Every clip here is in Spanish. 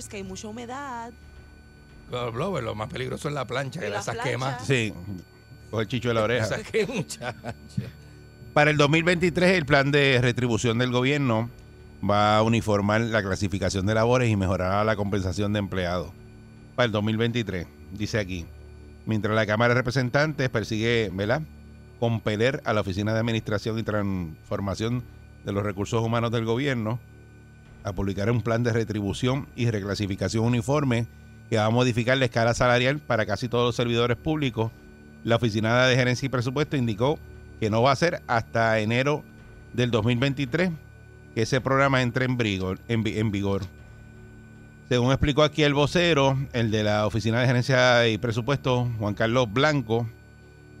Blowers, que hay mucha humedad. Los blowers, lo más peligroso es la plancha, ¿Y que la esas quemas. Sí, con el chicho de la oreja. Esas que muchacho. Para el 2023, el plan de retribución del gobierno va a uniformar la clasificación de labores y mejorará la compensación de empleados. Para el 2023, dice aquí. Mientras la Cámara de Representantes persigue, ¿verdad? Compeler a la Oficina de Administración y Transformación de los Recursos Humanos del Gobierno a publicar un plan de retribución y reclasificación uniforme que va a modificar la escala salarial para casi todos los servidores públicos. La Oficina de Gerencia y Presupuesto indicó que no va a ser hasta enero del 2023 que ese programa entre en vigor. Según explicó aquí el vocero, el de la Oficina de Gerencia y Presupuesto, Juan Carlos Blanco,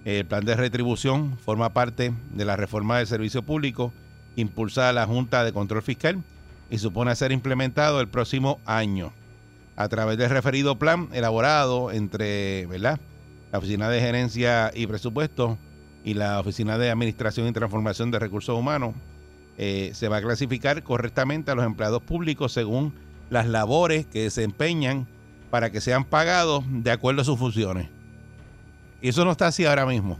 el plan de retribución forma parte de la reforma del servicio público impulsada la Junta de Control Fiscal y supone ser implementado el próximo año. A través del referido plan elaborado entre ¿verdad? la Oficina de Gerencia y Presupuesto y la Oficina de Administración y Transformación de Recursos Humanos, eh, se va a clasificar correctamente a los empleados públicos según las labores que desempeñan para que sean pagados de acuerdo a sus funciones. Y eso no está así ahora mismo.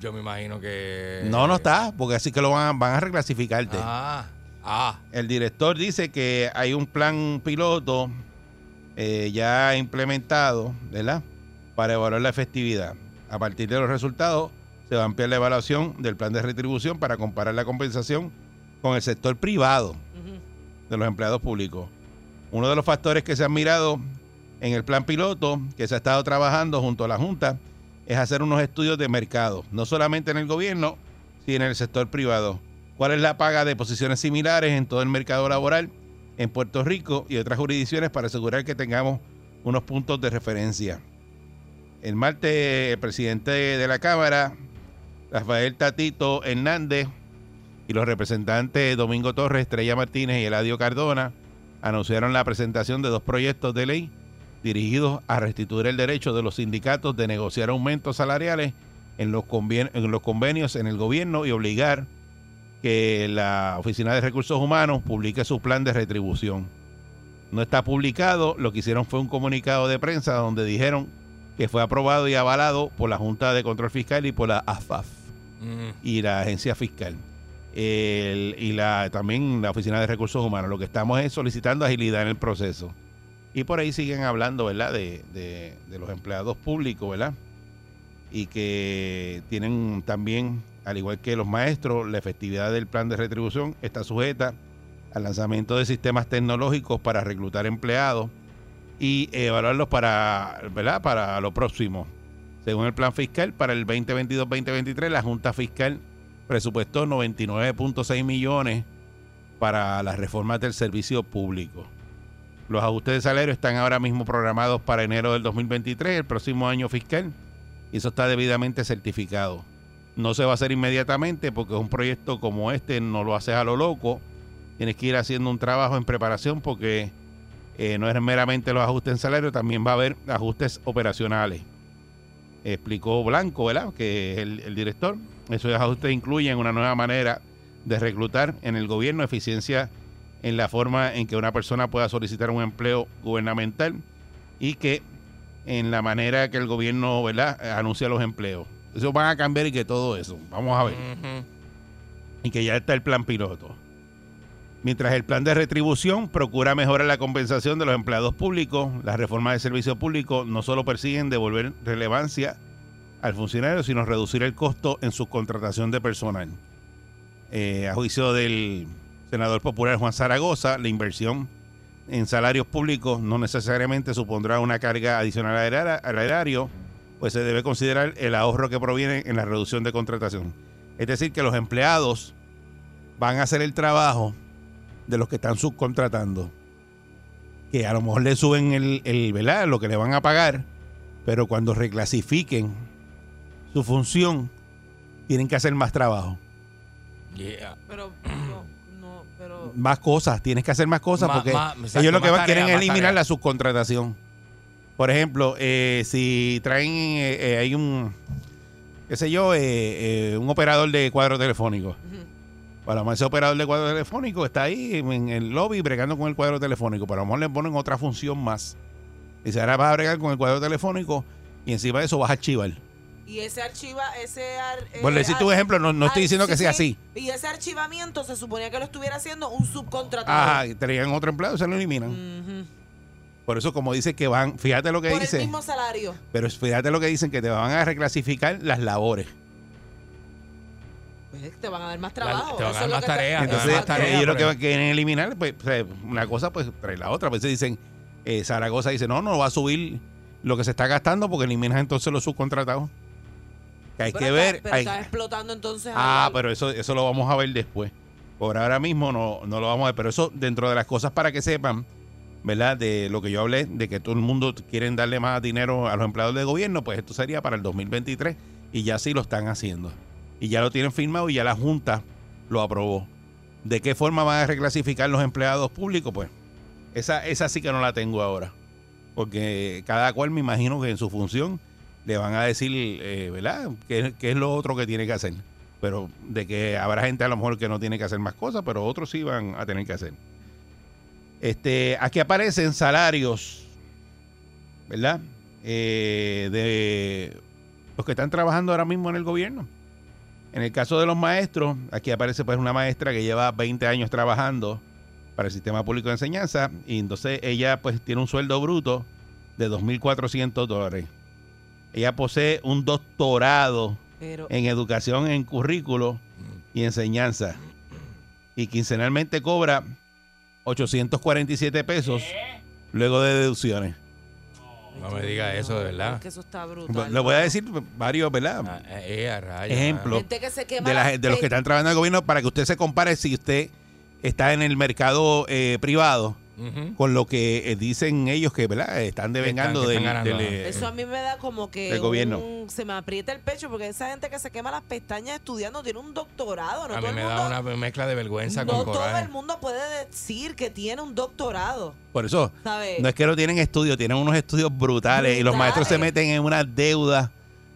Yo me imagino que. No, no está, porque así que lo van a, van a reclasificarte. Ah, ah. El director dice que hay un plan piloto eh, ya implementado, ¿verdad? Para evaluar la efectividad. A partir de los resultados, se va a ampliar la evaluación del plan de retribución para comparar la compensación con el sector privado de los empleados públicos. Uno de los factores que se han mirado en el plan piloto que se ha estado trabajando junto a la Junta es hacer unos estudios de mercado, no solamente en el gobierno, sino en el sector privado. ¿Cuál es la paga de posiciones similares en todo el mercado laboral en Puerto Rico y otras jurisdicciones para asegurar que tengamos unos puntos de referencia? El martes, el presidente de la Cámara, Rafael Tatito Hernández, y los representantes Domingo Torres, Estrella Martínez y Eladio Cardona anunciaron la presentación de dos proyectos de ley dirigidos a restituir el derecho de los sindicatos de negociar aumentos salariales en los, convenios en el gobierno y obligar que la Oficina de Recursos Humanos publique su plan de retribución. No está publicado, lo que hicieron fue un comunicado de prensa donde dijeron que fue aprobado y avalado por la Junta de Control Fiscal y por la AFAF Mm. y la agencia fiscal. El- y la también la Oficina de Recursos Humanos. Lo que estamos es solicitando agilidad en el proceso. Y por ahí siguen hablando, ¿verdad?, de, de- de los empleados públicos, ¿verdad? Y que tienen también, al igual que los maestros, la efectividad del plan de retribución está sujeta al lanzamiento de sistemas tecnológicos para reclutar empleados y evaluarlos para, ¿verdad? para lo próximo. Según el plan fiscal, para el 2022-2023, la Junta Fiscal presupuestó 99.6 millones para las reformas del servicio público. Los ajustes de salario están ahora mismo programados para enero del 2023, el próximo año fiscal, y eso está debidamente certificado. No se va a hacer inmediatamente porque un proyecto como este, no lo haces a lo loco, tienes que ir haciendo un trabajo en preparación porque eh, no es meramente los ajustes en salario, también va a haber ajustes operacionales explicó Blanco, ¿verdad? Que es el, el director. Esos ajustes incluyen una nueva manera de reclutar en el gobierno, eficiencia en la forma en que una persona pueda solicitar un empleo gubernamental y que en la manera que el gobierno, ¿verdad?, anuncia los empleos. Eso van a cambiar y que todo eso. Vamos a ver. Y que ya está el plan piloto. Mientras el plan de retribución procura mejorar la compensación de los empleados públicos, las reformas de servicio público no solo persiguen devolver relevancia al funcionario, sino reducir el costo en su contratación de personal. Eh, a juicio del senador popular Juan Zaragoza, la inversión en salarios públicos no necesariamente supondrá una carga adicional al erario, pues se debe considerar el ahorro que proviene en la reducción de contratación. Es decir, que los empleados van a hacer el trabajo de los que están subcontratando. Que a lo mejor le suben el, el ¿verdad? lo que le van a pagar, pero cuando reclasifiquen su función, tienen que hacer más trabajo. Yeah. Pero, no, no, pero. Más cosas, tienes que hacer más cosas Más- porque más- exacto, ellos lo que van, tarea, quieren eliminar tarea. la subcontratación. Por ejemplo, eh, si traen, eh, eh, hay un, qué sé yo, eh, eh, un operador de cuadro telefónico. Ujú. Para lo mejor ese operador de cuadro telefónico está ahí en el lobby bregando con el cuadro telefónico. Pero a lo mejor le ponen otra función más. Dice, ahora vas a bregar con el cuadro telefónico y encima de eso vas a archivar. Y ese archiva, ese ar, eh, decir tu ejemplo, no, no estoy diciendo que sea sí. así. Y ese archivamiento se suponía que lo estuviera haciendo un subcontratado. Ajá, y traían otro empleado y se lo eliminan. Ujú. Por eso, como dice que van, fíjate lo que Por dice. el mismo salario. Pero fíjate lo que dicen, que te van a reclasificar las labores. Pues te van a dar más trabajo. te van a dar más tareas, te van a Entonces, tareas, ellos lo que quieren eliminar, pues, una cosa, pues trae la otra. A veces dicen, eh, Zaragoza dice, no, no va a subir lo que se está gastando porque eliminas entonces los subcontratados. Que hay Pero que está- ver. Pero hay- estás explotando entonces. ah, al- pero eso, eso lo vamos a ver después. Por ahora mismo no, no lo vamos a ver. Pero eso, dentro de las cosas para que sepan, ¿verdad? De lo que yo hablé, de que todo el mundo quieren darle más dinero a los empleados de gobierno, pues esto sería para el 2023 y ya sí lo están haciendo. Y ya lo tienen firmado y ya la Junta lo aprobó. ¿De qué forma van a reclasificar los empleados públicos? Pues esa, esa sí que no la tengo ahora. Porque cada cual me imagino que en su función le van a decir, eh, ¿verdad? ¿Qué, qué es lo otro que tiene que hacer? Pero de que habrá gente a lo mejor que no tiene que hacer más cosas, pero otros sí van a tener que hacer. Este, aquí aparecen salarios, ¿verdad? Eh, de los que están trabajando ahora mismo en el gobierno. En el caso de los maestros, aquí aparece pues una maestra que lleva 20 años trabajando para el sistema público de enseñanza y entonces ella pues tiene un sueldo bruto de 2.400 dólares. Ella posee un doctorado Pero, en educación en currículo y enseñanza. Y quincenalmente cobra 847 pesos luego de deducciones. No me diga eso, de verdad. es que eso está brutal. Le voy a decir varios, ¿verdad? Ah, eh, a rayos, Ejemplo. Gente que se quema De, la- de los que están trabajando en el gobierno para que usted se compare si usted está en el mercado eh, privado con lo que eh, dicen ellos que ¿verdad? están devengando que están del, Eso a mí me da como que gobierno. un- se me aprieta el pecho porque esa gente que se quema las pestañas estudiando tiene un doctorado. No a todo mí el me mundo, da una mezcla de vergüenza no con todo coraje. el mundo puede decir que tiene un doctorado. Por eso, ¿Sabes? no es que no tienen estudios, tienen unos estudios brutales, y los maestros se meten en una deuda,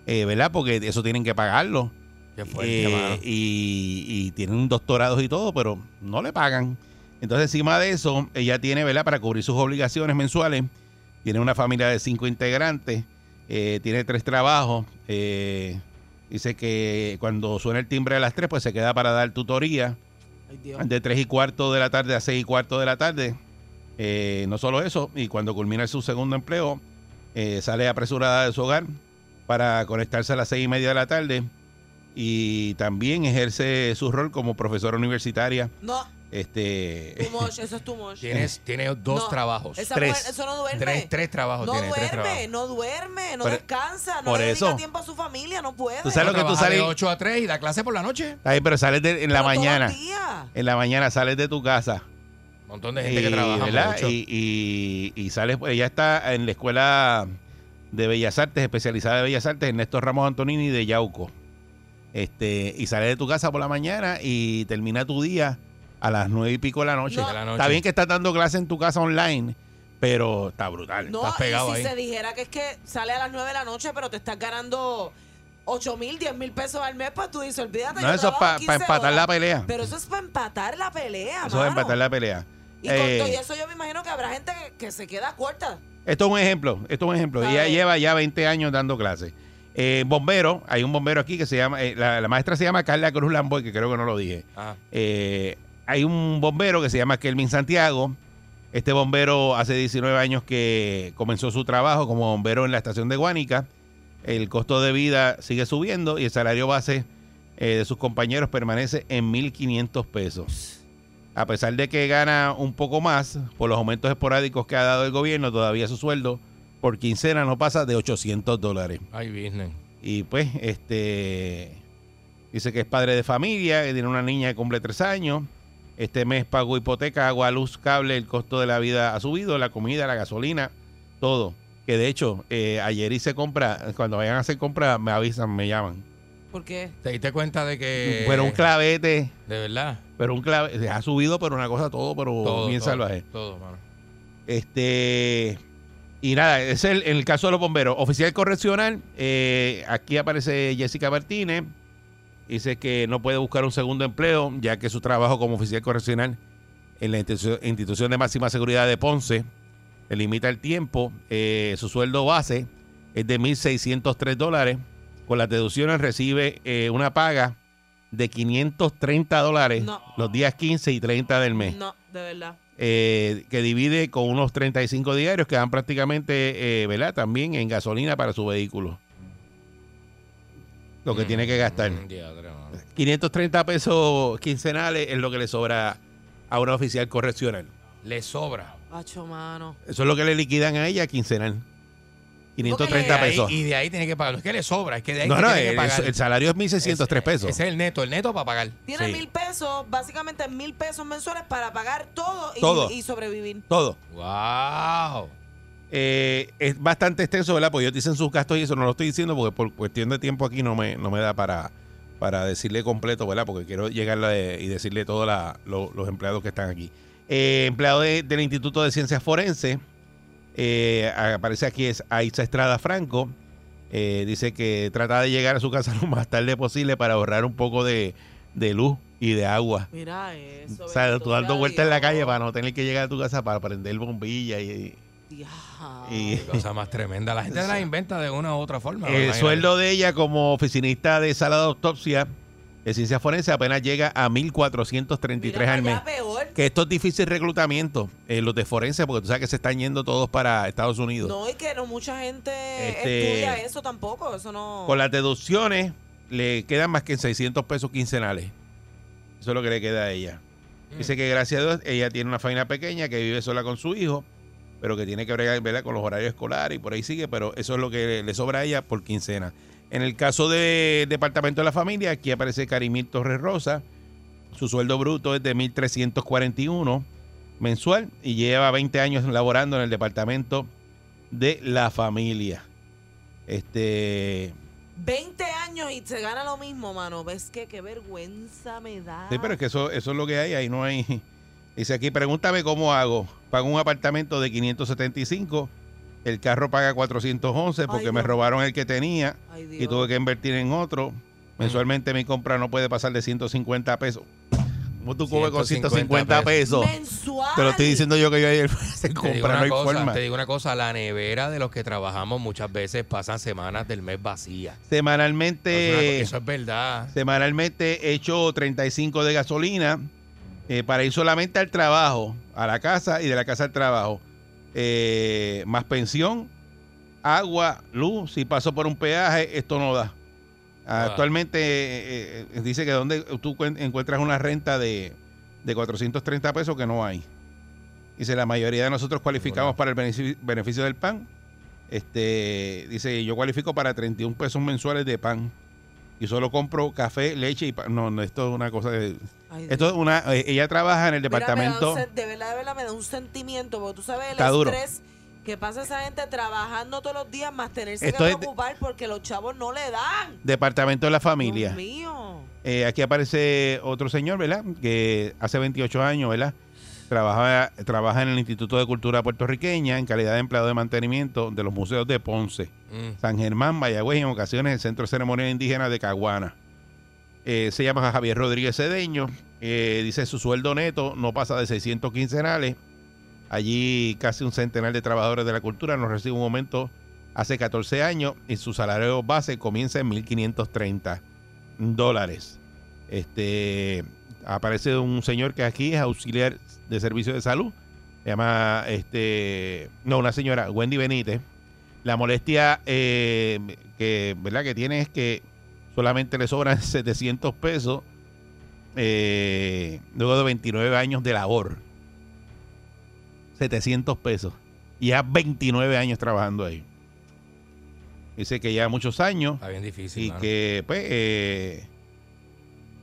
eh, ¿verdad? Porque eso tienen que pagarlo. Qué fuerte, Eh, y, y tienen doctorados y todo, pero no le pagan. Entonces, encima de eso, ella tiene, ¿verdad? Para cubrir sus obligaciones mensuales, tiene una familia de cinco integrantes, eh, tiene tres trabajos. eh, dice que cuando suena el timbre a las tres, pues se queda para dar tutoría de tres y cuarto de la tarde a seis y cuarto de la tarde. Eh, no solo eso, y cuando culmina su segundo empleo, sale apresurada de su hogar para conectarse a las seis y media de la tarde y también ejerce su rol como profesora universitaria. No, Este, too much, eso es too much. Tienes, tienes dos No, trabajos. Esa Tres. mujer, eso no duerme. Tres, tres trabajos no tienes, tres duerme, trabajos. no duerme, no Por- descansa, no por le dedica eso. tiempo a su familia, no puede. Tú sabes lo que tú Trabaja de sales- 8 a 3 y da clase por la noche. ahí, pero sales de- en la Pero todos los mañana. días. En la mañana sales de tu casa Un montón de gente y, que trabaja ¿verdad? mucho. Y, y, y sales, pues, ella está en la escuela de Bellas Artes, especializada de Bellas Artes, Ernesto Ramos Antonini de Yauco. Este, y sales de tu casa por la mañana y termina tu día a las nueve y pico de la noche. No. De la noche. Está bien que estás dando clase en tu casa online, pero está brutal. No, Estás pegado y si ahí. se dijera que es que sale a las 9 de la noche, pero te estás ganando 8 mil, 10 mil pesos al mes, pues tú dices, olvídate. No, yo eso es para 15 empatar horas. la pelea. Pero eso es para empatar la pelea, Eso es mano. empatar la pelea. Y con Eh, todo eso yo me imagino que habrá gente que, que se queda corta. Esto es un ejemplo, esto es un ejemplo. Ella lleva ya 20 años dando clases. Eh, bombero, hay un bombero aquí que se llama, eh, la, la maestra se llama Carla Cruz Lamboy, que creo que no lo dije. Ah, Eh, hay un bombero que se llama Kelvin Santiago. Este bombero hace 19 años que comenzó su trabajo como bombero en la estación de Guánica. el costo de vida sigue subiendo y el salario base eh, de sus compañeros permanece en 1.500 pesos. A pesar de que gana un poco más por los aumentos esporádicos que ha dado el gobierno, todavía su sueldo por quincena no pasa de 800 dólares. Ay, business. Y pues, este dice que es padre de familia, que tiene una niña que cumple tres años. Este mes pagó hipoteca, agua, luz, cable, el costo de la vida ha subido, la comida, la gasolina, todo. Que de hecho, eh, ayer hice compra, cuando vayan a hacer compra, me avisan, me llaman. ¿Por qué? ¿Te diste cuenta de que. pero un clavete, De verdad. pero un clavete, ha subido, pero una cosa todo, pero Todo. bien todo, salvaje. Todo, mano. Este. Y nada, es el, en el caso de los bomberos. Oficial correccional, eh, aquí aparece Jessica Martínez. Dice que no puede buscar un segundo empleo, ya que su trabajo como oficial correccional en la institu- institución de máxima seguridad de Ponce le limita el tiempo. Eh, su sueldo base es de 1.603 dólares. Con las deducciones recibe eh, una paga de 530 dólares No. los días 15 y 30 del mes No, de verdad. eh, que divide con unos 35 diarios que dan prácticamente, ¿verdad? También en gasolina para su vehículo. Lo que tiene que gastar. Mm, diadre, mano. 530 pesos quincenales es lo que le sobra a una oficial correccional. Le sobra. Pacho, mano. Eso es lo que le liquidan a ella quincenal. 530 Y de ahí- pesos. Y de ahí tiene que pagar. No es que le sobra, es que de ahí No, que no, tiene que el, pagar. el salario es 1.603 pesos. Ese es el neto, el neto para pagar. Tiene Sí. mil pesos, básicamente mil pesos mensuales para pagar todo y, Todo. y sobrevivir. Todo. ¡Wow! Eh, es bastante extenso, ¿verdad? Porque ellos dicen sus gastos y eso no lo estoy diciendo porque por cuestión de tiempo aquí no me, no me da para, para decirle completo, ¿verdad? Porque quiero llegar y decirle todos lo- los empleados que están aquí. Eh, empleado de- del Instituto de Ciencias Forenses, eh, aparece aquí es Aiza Estrada Franco. Eh, dice que trata de llegar a su casa lo más tarde posible para ahorrar un poco de, de luz y de agua. Mira eso. O sea, tú dando vueltas en la calle para no tener que llegar a tu casa para prender bombilla y, Diablo. Y, Cosa más tremenda. La gente la inventa de una u otra forma. El sueldo de ella como oficinista de sala de autopsia de ciencia forense apenas llega a 1.433 Mira al mes. peor. Que esto es difícil reclutamiento, eh, los de forense, porque tú sabes que se están yendo todos para Estados Unidos. No, y que no mucha gente Este- estudia eso tampoco. Eso no. Con las deducciones le quedan más que 600 pesos quincenales. Eso es lo que le queda a ella. Dice que gracias a Dios ella tiene una familia pequeña que vive sola con su hijo, pero que tiene que bregar ¿verdad? con los horarios escolares y por ahí sigue, pero eso es lo que le sobra a ella por quincena. En el caso del Departamento de la Familia, aquí aparece Karimil Torres Rosa. Su sueldo bruto es de 1.341 mensual y lleva 20 años laborando en el Departamento de la Familia. Este, 20 años y se gana lo mismo, mano. ¿Ves que qué vergüenza me da? Sí, pero es que eso, eso es lo que hay, ahí no hay. Dice aquí, pregúntame cómo hago. Pago un apartamento de 575, el carro paga 411 porque Ay, me robaron el que tenía Ay, y tuve que invertir en otro. Mensualmente mi compra no puede pasar de 150 pesos. ¿Cómo tú comes con 150 150 pesos? Mensual. Te lo estoy diciendo yo que yo ayer se compra, no cosa, forma. te digo una cosa, la nevera de los que trabajamos muchas veces pasan semanas del mes vacía. Semanalmente, eso es verdad. semanalmente he hecho 35 de gasolina eh, para ir solamente al trabajo, a la casa y de la casa al trabajo. Eh, más pensión, agua, luz. Si paso por un peaje, esto no da. Ah. Actualmente eh, dice que donde tú cuen- encuentras una renta de, de 430 pesos que no hay. Dice, la mayoría de nosotros cualificamos para el beneficio, beneficio del pan. Este, dice, yo cualifico para 31 pesos mensuales de pan. Y solo compro café, leche y pan. No, no, esto es una cosa de... Ay. Esto es una... eh, ella trabaja en el departamento... de verdad, de verdad, me da un sentimiento, porque tú sabes el Está duro. estrés que pasa esa gente trabajando todos los días, más tenerse Esto que de- preocupar porque los chavos no le dan. Departamento de la familia. Dios mío. Eh, aquí aparece otro señor, ¿verdad? Que hace 28 años, ¿verdad? Trabaja, trabaja en el Instituto de Cultura Puertorriqueña en calidad de empleado de mantenimiento de los museos de Ponce, Mm. San Germán, Mayagüez y en ocasiones el Centro Ceremonial Indígena de Caguana. Eh, se llama Javier Rodríguez Cedeño. Eh, dice su sueldo neto no pasa de 600 quincenales. Allí casi un centenar de trabajadores de la cultura nos recibe un aumento hace 14 años y su salario base comienza en 1.530 dólares. Este aparece un señor que aquí es auxiliar de servicio de salud. Se llama este no, una señora, Wendy Benítez. La molestia eh, que, ¿verdad? que tiene es que solamente le sobran 700 pesos eh, luego de 29 años de labor. 700 pesos. Y ya 29 años trabajando ahí. Dice que ya muchos años Está bien difícil. y mano. que pues eh,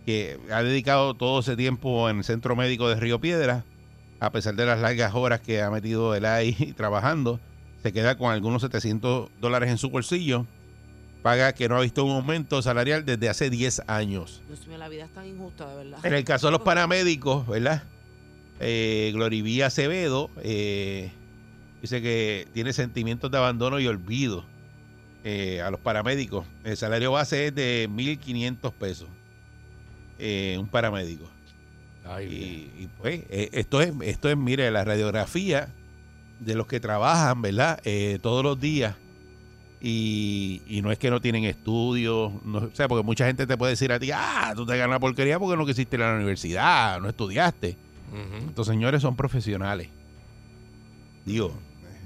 que ha dedicado todo ese tiempo en el centro médico de Río Piedra a pesar de las largas horas que ha metido él ahí trabajando se queda con algunos 700 dólares en su bolsillo paga que no ha visto un aumento salarial desde hace 10 años Dios mío, la vida es tan injusta, de verdad. en el caso de los paramédicos verdad eh, Glorivía Acevedo eh, dice que tiene sentimientos de abandono y olvido eh, a los paramédicos. El salario base es de 1.500 pesos. eh, un paramédico. Ay. Y, y, pues, eh, esto es, esto es, mire, la radiografía de los que trabajan, ¿verdad? Eh, todos los días. Y, y no es que no tienen estudios, no, o sea, porque mucha gente te puede decir a ti, ah, tú te ganas porquería porque no quisiste ir a la universidad, no estudiaste. Ujú. Estos señores son profesionales. Digo,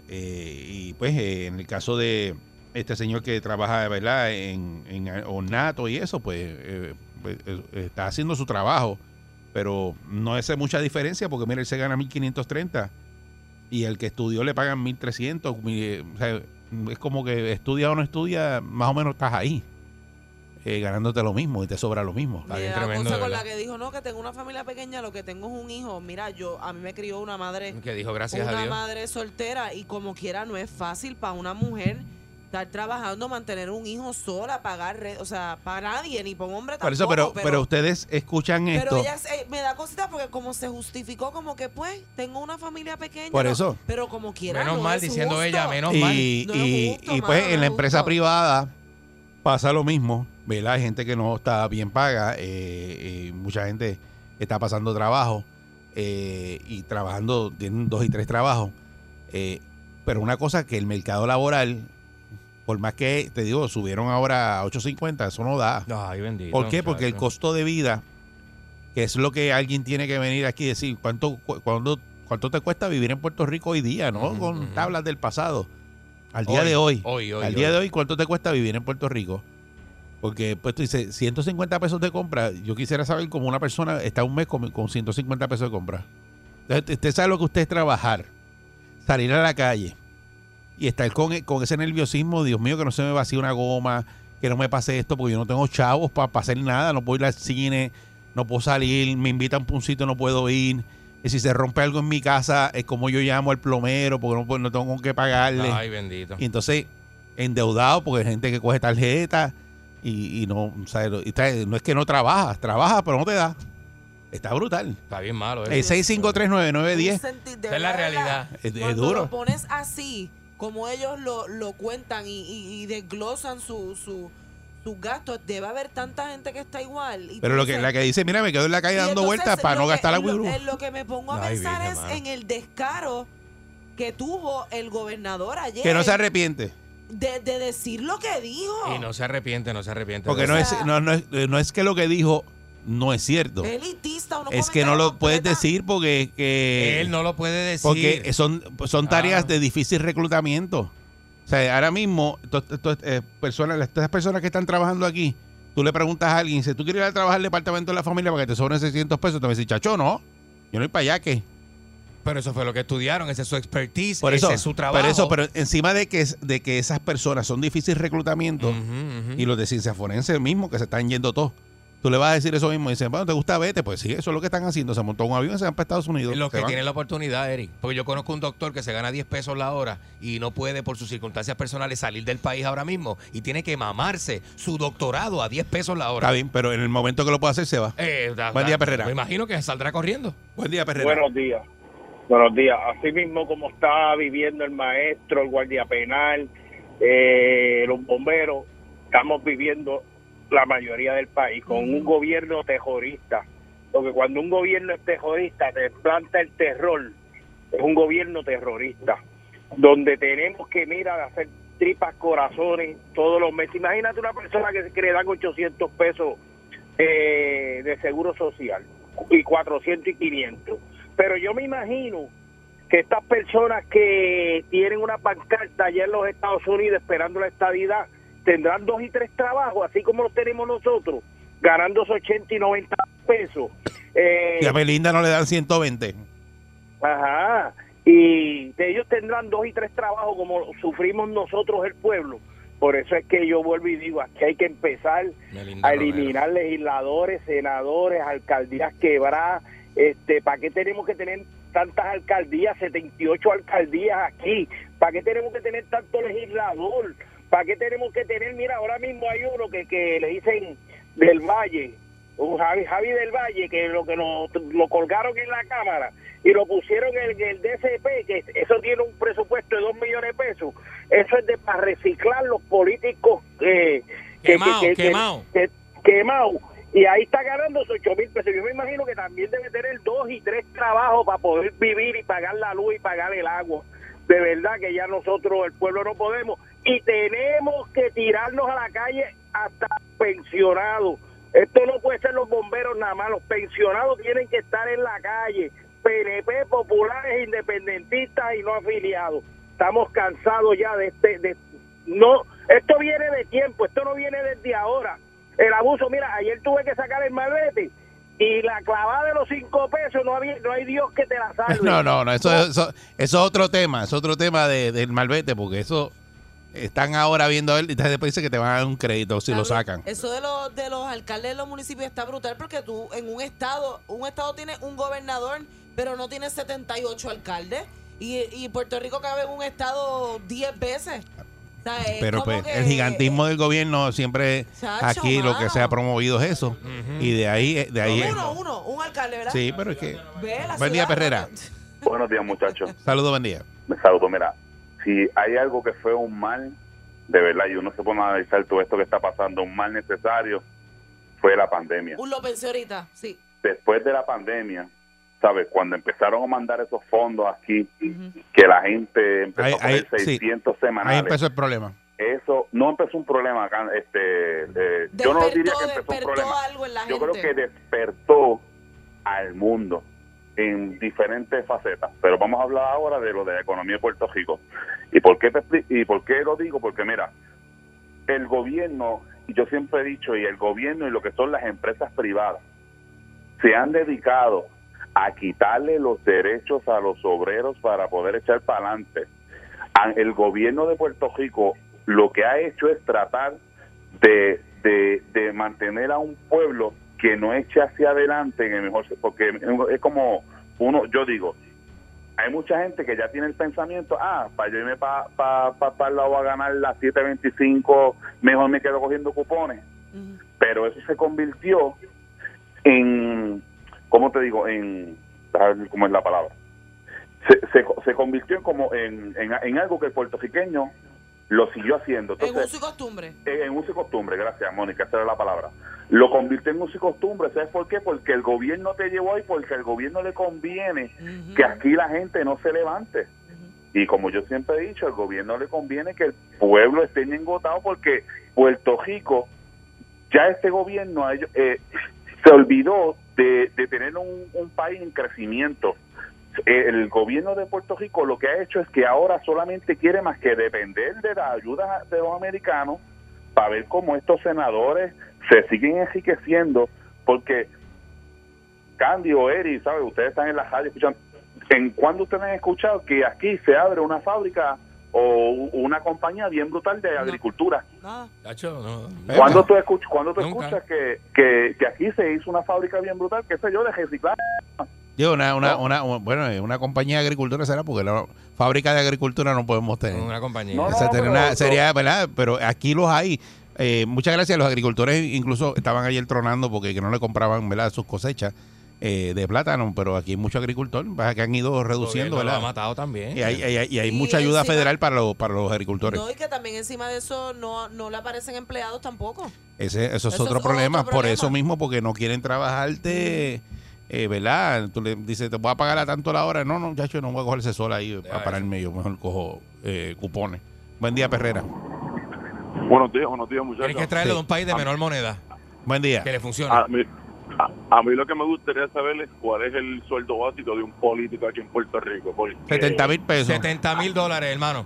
eh, y pues eh, en el caso de este señor que trabaja, ¿verdad? En, en ornato y eso, pues eh, pues, eh, está haciendo su trabajo. Pero no hace mucha diferencia porque, mira, él se gana 1.530 y el que estudió le pagan 1.300. mi- eh, O sea, es como que estudia o no estudia, más o menos estás ahí. eh, ganándote lo mismo y te sobra lo mismo. Está Y bien la tremendo, cosa con la que dijo, no, que tengo una familia pequeña, lo que tengo es un hijo. Mira, yo, a mí me crió una madre, Que dijo gracias a una Dios. madre soltera y como quiera no es fácil para una mujer estar trabajando, mantener un hijo sola, pagar, o sea, para nadie, ni para un hombre Por eso, tampoco. pero, pero, ustedes escuchan pero esto. ella se- me da cosita porque como se justificó como que pues tengo una familia pequeña. Por no, eso. Pero como quiera Menos no mal, es diciendo justo. ella, menos mal. y, No es y- justo, y, pues mano, en la es empresa justo. privada pasa lo mismo, ¿verdad? Hay gente que no está bien paga, eh, eh, mucha gente está pasando trabajo eh, y trabajando, tienen dos y tres trabajos. eh, pero una cosa que el mercado laboral, por más que, te digo, subieron ahora a 8.50, eso no da. Ay, bendito. ¿Por qué? Porque el costo de vida, que es lo que alguien tiene que venir aquí y decir, ¿cuánto, cu- cuándo- cuánto te cuesta vivir en Puerto Rico hoy día, no con tablas del pasado? Al día Hoy, de hoy. hoy, hoy, al día de hoy, ¿cuánto te cuesta vivir en Puerto Rico? Porque pues tú dices, 150 pesos de compra. Yo quisiera saber cómo una persona está un mes con, con 150 pesos de compra. Entonces, usted sabe lo que usted es trabajar, salir a la calle y estar con, con ese nerviosismo, Dios mío, que no se me vacíe una goma, que no me pase esto, porque yo no tengo chavos para hacer nada, no puedo ir al cine, no puedo salir, me invitan a un sitio, no puedo ir. Y si se rompe algo en mi casa, es como yo llamo al plomero, porque no, puedo- no tengo con qué pagarle. Ay, bendito. Y entonces, endeudado, porque hay gente que coge tarjeta y, y no, o sea, y trae- no es que no trabajas, trabajas, pero no te da. Está brutal. Está bien malo. El eso. 6539910 Un senti- de Esa es la realidad. es, es duro. lo pones así, como ellos lo, lo cuentan y, y- y desglosan su, su, sus gastos, debe haber tanta gente que está igual. Y Pero lo que, dices- la que dice, mira, me quedo en la calle dando vueltas para no que- gastar la lo- en lo que me pongo a Ay, pensar es en el descaro que tuvo el gobernador ayer Que no se arrepiente. de, de decir lo que dijo. Y no se arrepiente, no se arrepiente. Porque no es, no, no, es, no es que lo que dijo no es cierto. Elitista, uno Es que no lo puedes decir porque que, Él no lo puede decir. porque son, son tareas Ah. de difícil reclutamiento. O sea, ahora mismo, to- to- eh, personas, estas personas que están trabajando aquí, tú le preguntas a alguien, si tú quieres ir a trabajar al departamento de la familia para que te sobren 600 pesos, te va a decir, chacho, no, yo no voy para allá, ¿qué? Pero eso fue lo que estudiaron, ese es su expertise, Por eso, ese es su trabajo. Pero eso, pero encima de que, de que esas personas son difícil reclutamiento, y los de ciencia forense mismo, que se están yendo todos, tú le vas a decir eso mismo, y dicen, bueno, ¿te gusta vete? Pues sí, eso es lo que están haciendo, se montó un avión y se van para Estados Unidos. Los que van. tienen la oportunidad, Eric. Porque yo conozco un doctor que se gana 10 pesos la hora y no puede por sus circunstancias personales salir del país ahora mismo y tiene que mamarse su doctorado a 10 pesos la hora. Está bien, pero en el momento que lo pueda hacer, se va. Eh, da- Buen día, Perrera. Me imagino que saldrá corriendo. Buen día, Perrera. Buenos días. Buenos días. Así mismo como está viviendo el maestro, el guardia penal, eh, los bomberos, estamos viviendo la mayoría del país con un gobierno terrorista. Porque cuando un gobierno es terrorista, te planta el terror, es un gobierno terrorista, donde tenemos que mirar a hacer tripas corazones todos los meses. Imagínate una persona que, que le dan 800 pesos eh, de seguro social y 400 y 500. Pero yo me imagino que estas personas que tienen una pancarta allá en los Estados Unidos esperando la estabilidad tendrán dos y tres trabajos, así como los tenemos nosotros, ganando esos 80 y 90 pesos. Eh, Y a Belinda no le dan 120. Ajá. Y de ellos tendrán dos y tres trabajos como sufrimos nosotros el pueblo. Por eso es que yo vuelvo y digo, aquí hay que empezar Melinda a Romero. eliminar legisladores, senadores, alcaldías quebradas. Este, ¿Para qué tenemos que tener tantas alcaldías, 78 alcaldías aquí? ¿Para qué tenemos que tener tanto legislador? ¿Para qué tenemos que tener, mira, ahora mismo hay uno que, que le dicen del Valle, un Javi, Javi del Valle, que lo que lo, lo colgaron en la Cámara y lo pusieron en el, el DCP, que eso tiene un presupuesto de 2 millones de pesos. Eso es de para reciclar los políticos eh, que, Quemao, que, que- quemao. que- quemao. Y ahí está ganando esos 8 mil pesos. Yo me imagino que también debe tener dos y tres trabajos para poder vivir y pagar la luz y pagar el agua. De verdad que ya nosotros, el pueblo, no podemos. Y tenemos que tirarnos a la calle hasta pensionados. Esto no puede ser los bomberos nada más. Los pensionados tienen que estar en la calle. PNP, populares, independentistas y no afiliados. Estamos cansados ya de este... De, no, esto viene de tiempo, esto no viene desde ahora. El abuso, mira, ayer tuve que sacar el malvete y la clavada de los cinco pesos, no, había, no hay Dios que te la salve. No, no, no, eso, eso, eso es otro tema, es otro tema de, del malvete, porque eso están ahora viendo él y después dice que te van a dar un crédito si lo sacan. Eso de los, de los alcaldes de los municipios está brutal porque tú en un estado, un estado tiene un gobernador, pero no tiene 78 alcaldes. Y, y Puerto Rico cabe en un estado 10 veces. O sea, es Pero pues que- el gigantismo del gobierno siempre Chacho, aquí lo que se ha promovido es eso. Y de ahí, de ahí Uno, uno, un alcalde, ¿verdad? Sí, pero es que Buen día, Perrera. Buenos días, muchachos. Saludos, buen día. Me saludo. Mira, si hay algo que fue un mal, de verdad, y uno se pone a analizar todo esto que está pasando, un mal necesario, fue la pandemia. Un lo pensé ahorita, sí. Después de la pandemia, ¿sabes? Cuando empezaron a mandar esos fondos aquí, que la gente empezó Ahí- a poner ahí- sí. 600 Ahí semanales. empezó el problema. Eso no empezó un problema acá. Este, eh, yo no diría que empezó un despertó problema. algo en la Yo gente. creo que despertó al mundo en diferentes facetas. Pero vamos a hablar ahora de lo de la economía de Puerto Rico. ¿Y por qué, te y por qué lo digo? Porque mira, el gobierno, y yo siempre he dicho, y el gobierno y lo que son las empresas privadas, se han dedicado a quitarle los derechos a los obreros para poder echar para adelante. El gobierno de Puerto Rico lo que ha hecho es tratar de, de, de mantener a un pueblo que no eche hacia adelante en el mejor porque es como uno yo digo hay mucha gente que ya tiene el pensamiento ah para yo irme para pa, pa, pa el lado a ganar las 725 mejor me quedo cogiendo cupones. Pero eso se convirtió en cómo te digo en cómo es la palabra. Se, se, se convirtió en como en, en, en algo que el puertorriqueño lo siguió haciendo En entonces uso y costumbre. en en uso y costumbre, gracias Mónica, esa era la palabra. Lo convirtió en uso y costumbre, ¿sabes por qué? Porque el gobierno te llevó ahí, porque al gobierno le conviene que aquí la gente no se levante. Y como yo siempre he dicho, al gobierno le conviene que el pueblo esté engotado porque Puerto Rico, ya este gobierno eh, se olvidó de, de tener un, un país en crecimiento. El gobierno de Puerto Rico lo que ha hecho es que ahora solamente quiere más que depender de la ayuda de los americanos para ver cómo estos senadores se siguen enriqueciendo, porque Candy o Eri, ¿sabe? Ustedes están en la radio escuchando. ¿En cuándo ustedes han escuchado que aquí se abre una fábrica o una compañía bien brutal de agricultura? No. ¿Cuándo tú, escuch cuándo tú Nunca. escuchas que, que, que aquí se hizo una fábrica bien brutal, qué sé yo, de reciclar? Digo, una, una, una, bueno, eh, una compañía de agricultura será porque la fábrica de agricultura no podemos tener. Una compañía. No, O sea, no, tener pero- una, sería, ¿verdad? Pero aquí los hay. Eh, muchas gracias. Los agricultores incluso estaban ayer tronando porque que no le compraban, ¿verdad? Sus cosechas eh, de plátano, pero aquí hay mucho agricultor, ¿verdad? que han ido reduciendo, Gobierno lo ha ¿verdad? matado también. Y hay, hay- y hay Y mucha ayuda encima- federal para los, para los agricultores. No, y que también encima de eso no, no le aparecen empleados tampoco. Ese, eso es Eso otro es problema. otro Por problema. eso mismo, porque no quieren trabajarte, eh, ¿verdad? Tú le dices, te voy a pagar a tanto la hora. No, no, muchacho, no voy a coger ese sol ahí para pararme. Yo mejor cojo eh, cupones. Buen día, Perrera. Buenos días, buenos días, muchachos. Tienes que traerlo Sí. de un país de menor moneda. Buen día. Que le funcione. Ah, mi- A, a mí lo que me gustaría saber es cuál es el sueldo básico de un político aquí en Puerto Rico. Porque, 70 mil pesos. 70 mil dólares, hermano.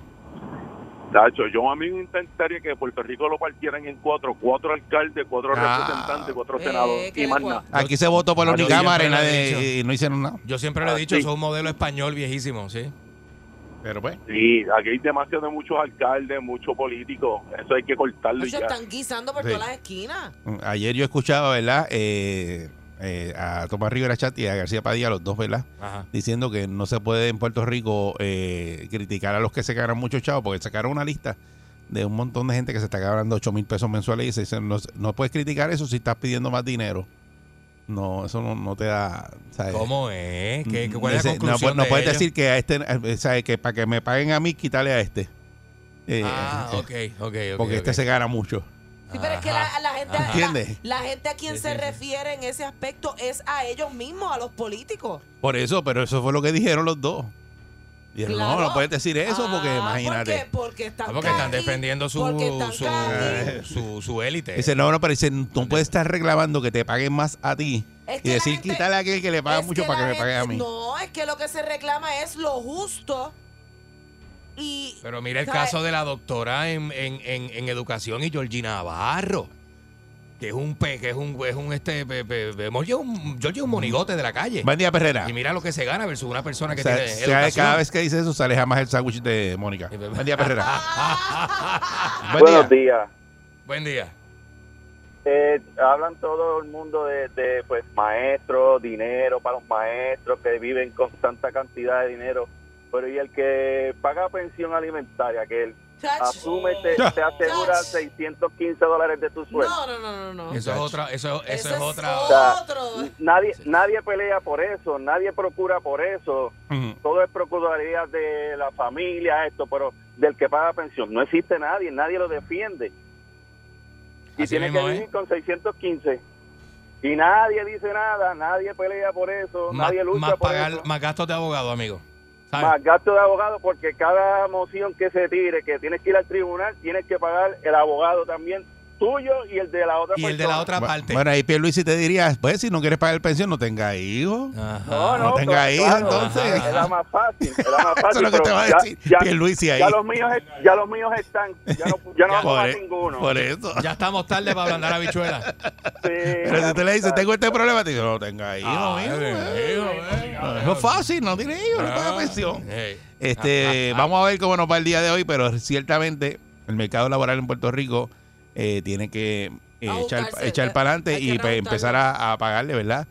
Tacho, yo a mí me intentaría que Puerto Rico lo partieran en cuatro, cuatro alcaldes, cuatro Ah. representantes, cuatro Eh, senadores ¿qué y más nada. Aquí se votó por la Ah, Unicámara y, lo he no hicieron nada. Yo siempre le he Ah, dicho, sí. eso es un modelo español viejísimo, ¿sí? Pero pues. Sí, aquí hay demasiado de muchos alcaldes, muchos políticos. Eso hay que cortarlo y Ellos ya. están guisando por Sí. todas las esquinas. Ayer yo escuchaba, ¿verdad? Eh, eh, a Tomás Rivera Chat y a García Padilla, los dos, ¿verdad? Ajá. Diciendo que no se puede en Puerto Rico eh, criticar a los que se ganan mucho chavos, porque sacaron una lista de un montón de gente que se está ganando 8 mil pesos mensuales y se dicen, no, no puedes criticar eso si estás pidiendo más dinero. No, eso no, no te da... ¿sabes? ¿Cómo es? ¿Qué, ¿Cuál es la conclusión no de puedes decir que a este, ¿sabes? que para que me paguen a mí, quítale a este. Eh, Ah, eh, ok, ok, ok. Porque este se gana mucho. Sí, pero es que la, la gente, la- gente a quien Sí, se sí, sí. refiere en ese aspecto es a ellos mismos, a los políticos. Por eso, pero eso fue lo que dijeron los dos. Dijeron, no, Claro. no puedes decir eso porque Ah, imagínate. Porque, porque están, Ah, porque están caqui, defendiendo su, porque están su, su, su élite. Dice, no, no, pero dice, no puedes estar reclamando que te paguen más a ti Es y que la decir, gente- quítale a aquel que le paga mucho para que la me pague a mí. No, es que lo que se reclama es lo justo. Y. Pero mira el caso de la doctora en, en, en, en educación y Georgina Navarro. Que es un pe, que es un, es un este, pe, pe, Georgie un, Georgie es un monigote de la calle. Buen día, Perrera. Y mira lo que se gana versus una persona que O sea, tiene sea, educación. cada vez que dice eso sale jamás el sándwich de Mónica. Buen día, Perrera. Buen Buenos día. días. Buen día. Eh, hablan todo el mundo de, de, pues maestros, dinero para los maestros que viven con tanta cantidad de dinero, pero y el que paga pensión alimentaria, que él asume, te, te asegura Chach. 615 dólares de tu sueldo. No, no, no, no, no. Eso es otra, eso, eso Eso es otra. sea, otro. Nadie, nadie pelea por eso, nadie procura por eso. Todo es procuraduría de la familia, esto, pero del que paga pensión no existe nadie, nadie lo defiende. Y Así tiene mismo que es. vivir con 615. Y nadie dice nada, nadie pelea por eso, Más, nadie lucha más por pagar, eso. más gastos de abogado, amigo. Más gasto de abogado porque cada moción que se tire, que tienes que ir al tribunal, tienes que pagar el abogado también tuyo y el de la otra y el de la otra parte. Bueno, ahí Pierluisi te diría, pues si no quieres pagar el pensión, no tenga hijos. Ajá. No, no, No tenga claro, hijos, claro, entonces. Era más fácil, era más fácil. Eso es lo que te va a ya- decir ya- Pierluisi ahí. Ya los míos, ya los míos están, ya no, ya no vamos a e- ninguno. por eso. Ya estamos tarde para ablandar habichuela. Sí, Pero si usted le dice, tengo este problema, te dice, no tenga hijos, Ah, mijo, eh, eh. hijo, eh. Es fácil, no tiene hijos, no paga Ah, pensión. hey. Este, Ah, ah, ah. vamos a ver cómo nos va el día de hoy, pero ciertamente el mercado laboral en Puerto Rico eh, tiene que eh, echar, echar para adelante y pues, empezar a, a pagarle, ¿verdad?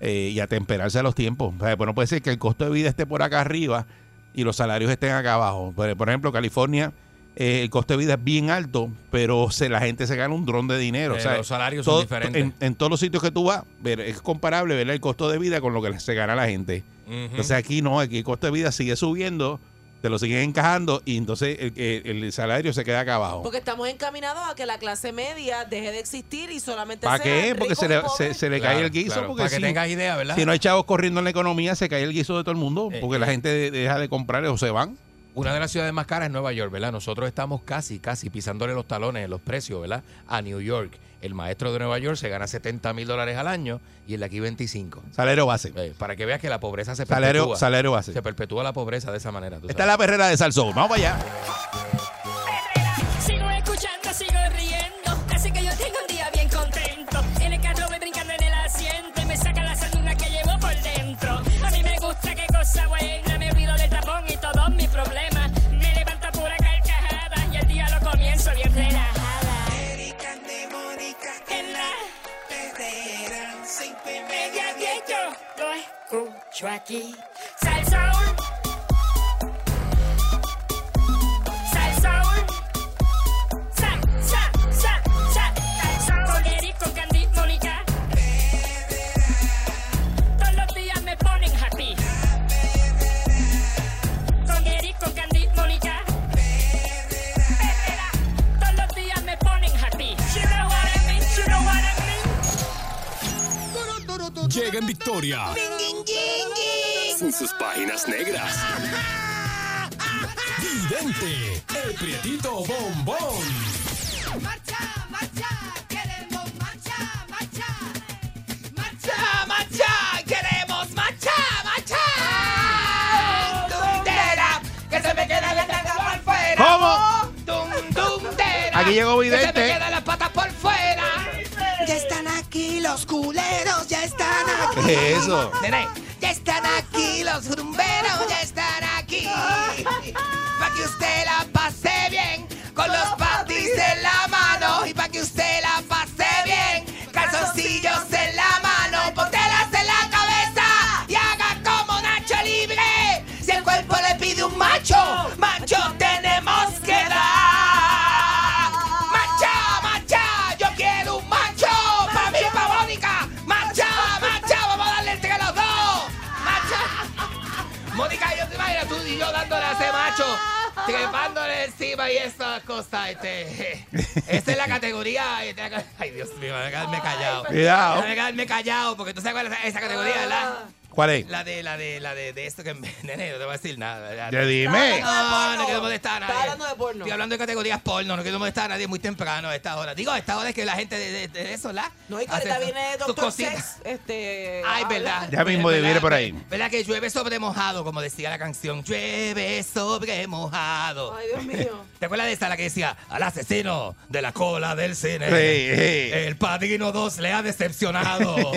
Eh, y a temperarse a los tiempos. O sea, pues no puede ser que el costo de vida esté por acá arriba y los salarios estén acá abajo. Por, por ejemplo, California, eh, el costo de vida es bien alto, pero se, la gente se gana un dron de dinero. Eh, o sea, los salarios todo- son diferentes. En, en todos los sitios que tú vas, ver, es comparable ¿verdad? el costo de vida con lo que se gana la gente. Ujú. Entonces aquí no, aquí el costo de vida sigue subiendo, te lo siguen encajando y entonces el, el- el salario se queda acá abajo. Porque estamos encaminados a que la clase media deje de existir y solamente ¿Para qué? Porque se le, pobres. se, se le Claro, cae el guiso. claro, porque para que tengas idea, ¿verdad? si no hay chavos corriendo en la economía, se cae el guiso de todo el mundo. Eh, Porque la eh. gente de- deja de comprar o se van. Una de las ciudades más caras es Nueva York, ¿verdad? Nosotros estamos casi, casi pisándole los talones en los precios, ¿verdad? A New York. El maestro de Nueva York se gana 70 mil dólares al año y el de aquí 25. Salario base. Eh, para que veas que la pobreza se Salario, perpetúa. salario base. Se perpetúa la pobreza de esa manera. Esta es la perrera de Salsón. Vamos para allá. Aquí. negras. Vidente, el prietito bombón. ¡Marcha, marcha! Queremos marcha, marcha. Marcha, marcha. Queremos marcha, marcha. Tundera, que se me queda la tanga por fuera. Aquí llegó Vidente. Que se me queda las patas por fuera. Ya están aquí los culeros, ya están aquí. ¿Qué es eso? Ya están aquí los rumberos, ya están aquí. Para que usted la a macho, trepándole encima y esa cosa, este. Esa es la categoría. este, Ay, Dios mío, déjame quedarme callado. Cuidado. Déjame quedarme callado, porque tú sabes cuál es esa- esa categoría, ¿verdad? ¿Cuál es? La de, la de, la de, de esto que, nene, no te voy a decir nada. Ya dime. No, no quiero molestar a nadie. Está hablando de porno. Estoy hablando de categorías porno, no quiero molestar a nadie muy temprano a esta hora. Digo, a esta hora es que la gente de, de- de eso, ¿la? No, y que ahorita viene Doctor. Sex. Este, Ay, verdad. Ya mismo ¿Verdad? viene por ahí. ¿Verdad que llueve sobre mojado, como decía la canción? Llueve sobre mojado. Ay, Dios mío. ¿Te acuerdas de esa la que decía al asesino de la cola del cine? Sí, sí. El Padrino 2 le ha decepcionado.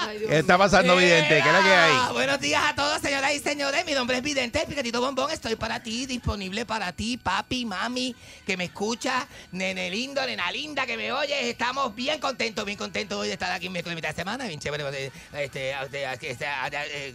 Ay, Dios ¿Qué está pasando, Vidente? ¿Qué es la que Ah, hay? Buenos días a todos, señoras y señores. Mi nombre es Vidente, el Picatito Bombón. Estoy para ti, disponible para ti, papi, mami, que me escucha, nene lindo, nena linda, que me oyes. Estamos bien contentos, bien contentos hoy de estar aquí en miércoles mitad de semana. Bien chévere, eh, este, este, este, este,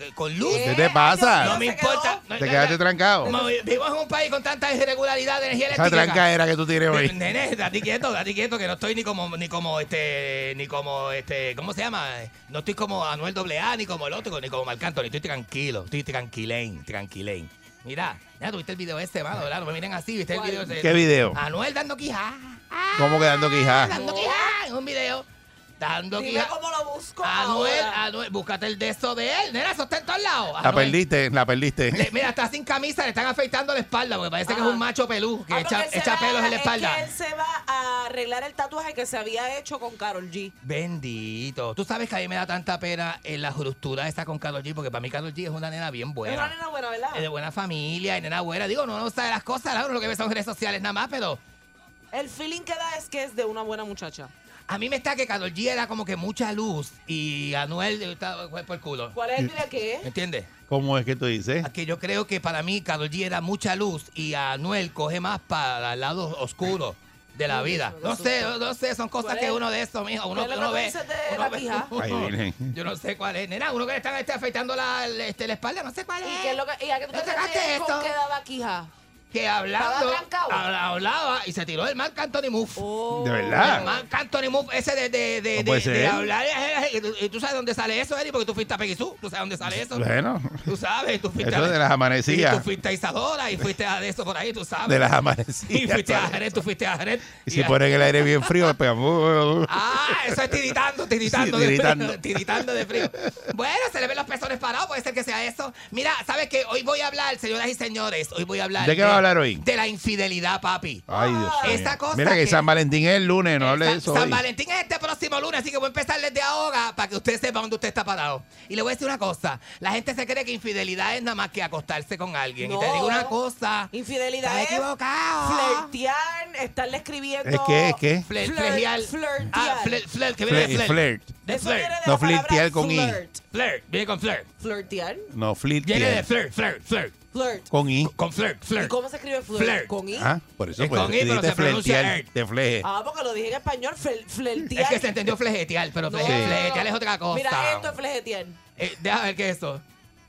eh, con luz. ¿Qué te pasa? No me importa. No, Te quedaste no. trancado. Vivimos en un país con tanta irregularidad de energía Esa eléctrica. trancaera que tú tienes hoy. Nene, date quieto, date quieto, que no estoy ni como, ni como este, ni como este, ¿cómo se llama? No estoy como Anuel AA, ni como el otro, ni como Marc Anthony, estoy tranquilo, estoy tranquilén, tranquilén. Mira, ya tuviste el video este, mano, ¿verdad? No me miren así, ¿viste el video? ese? ¿Qué video? Anuel dando quijá. ¿Cómo quedando quijá? Dando quijá, en un video. Dando Dime quijá. cómo lo busco Anuel, ahora. Anuel, búscate el de eso de él, nena, eso está en todos lados. La Anuel. perdiste, la perdiste. Le- mira, está sin camisa, le están afeitando la espalda, porque parece que es Ajá. un macho pelú, que Ah, echa, porque él se echa va- pelos en la espalda. Es que él se va a arreglar el tatuaje que se había hecho con Carol G. Bendito. Tú sabes que a mí me da tanta pena en la ruptura esa con Carol G, porque para mí Carol G es una nena bien buena. Es una nena buena, ¿verdad? Es de buena familia, y nena buena. Digo, no, no sabe las cosas, ¿no? lo que ve son redes sociales nada más, pero El feeling que da es que es de una buena muchacha. A mí me está que Carol G era como que mucha luz y Anuel fue por el culo. ¿Cuál es el que ¿Me entiendes? ¿Cómo es que tú dices? Que yo creo que para mí Carol G era mucha luz y Anuel coge más para el lado oscuro de la vida. No sé, no, sé, son cosas ¿Cuál que uno de eso, mijo, uno, ¿Cuál es lo uno que ve. de uno la ve- quija? Ay. Yo no sé cuál es. Nena, uno que le están este, afeitando la, este, la espalda, no sé cuál es. ¿Y qué es lo que, y a qué tú te ¿Dónde sacaste esto? que daba quija? Que hablando, hablaba y se tiró el Marc Anthony Move. Oh. ¿De El verdad? Marc Anthony Move, ese de, de, de, No de, de hablar. eh, eh, ¿Y tú sabes dónde sale eso, Eri? Porque tú fuiste a Peguizú. ¿Tú sabes dónde sale eso? Bueno, Tú sabes, tú fuiste eso a... de las Y amanecillas. tú fuiste a Isadora y fuiste a de eso por ahí, tú sabes. De las Y amanecillas. fuiste a Jerez, tú fuiste a Jerez. Y si a- ponen el aire bien frío, pegamos. Ah, eso es tiritando, tiritando, Sí, de tiritando. frío. Tiritando de frío. Bueno, se le ven los pezones parados, puede ser que sea eso. Mira, ¿sabes qué? Hoy voy a hablar, señoras y señores, hoy voy a hablar. ¿De qué va a hablar hoy? De la infidelidad, papi. Ay, Dios cosa Mira que, que- San Valentín es el lunes, no hable de eso San hoy. Valentín es este próximo lunes, así que voy a empezar desde ahora para que usted sepa dónde usted está parado. Y le voy a decir una cosa, la gente se cree que infidelidad es nada más que acostarse con alguien. Y te No. digo una cosa, Infidelidad es equivocado. flirtear, estarle escribiendo. ¿Es qué? ¿Es qué? Fle- Flirt- flejear. flirtear. Ah, flirt, flirt, que viene de Flirt, flirt. flirt. De flirt. No flirtear con I. flirt. Flirt, viene con flirt. Flirtear. No, flirt. Viene de flirt, flirt, flirt. Flirt. Con I. Con flirt, ¿Y flirt. cómo se escribe flirt? Flirt. Con I. Ah, por eso Es pues, con I, pero se pronuncia er. te fleje. Ah, porque lo dije en español, fl- flirtear. Es que se entendió flejetear, pero No, fleje- no, no, flejetear es otra cosa. Mira, esto es flejetear. Eh, déjame ver qué es eso.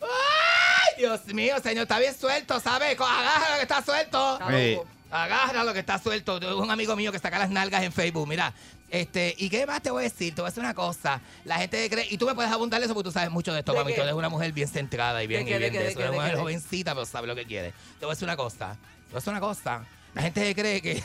¡Ay, Dios mío, señor! Está bien suelto, ¿sabes? Agarra lo que está suelto. Está. Agarra lo que está suelto. Un amigo mío que saca las nalgas en Facebook. Mira, este, ¿y qué más te voy a decir? Te voy a decir una cosa. La gente cree, y tú me puedes abundar eso porque tú sabes mucho de esto, ¿De mami. qué? Tú eres una mujer bien centrada y bien, ¿De y bien de de, qué, eso. Eres una mujer jovencita, pero sabe lo que quiere. Te voy a decir una cosa. Te voy a decir una cosa. La gente cree que.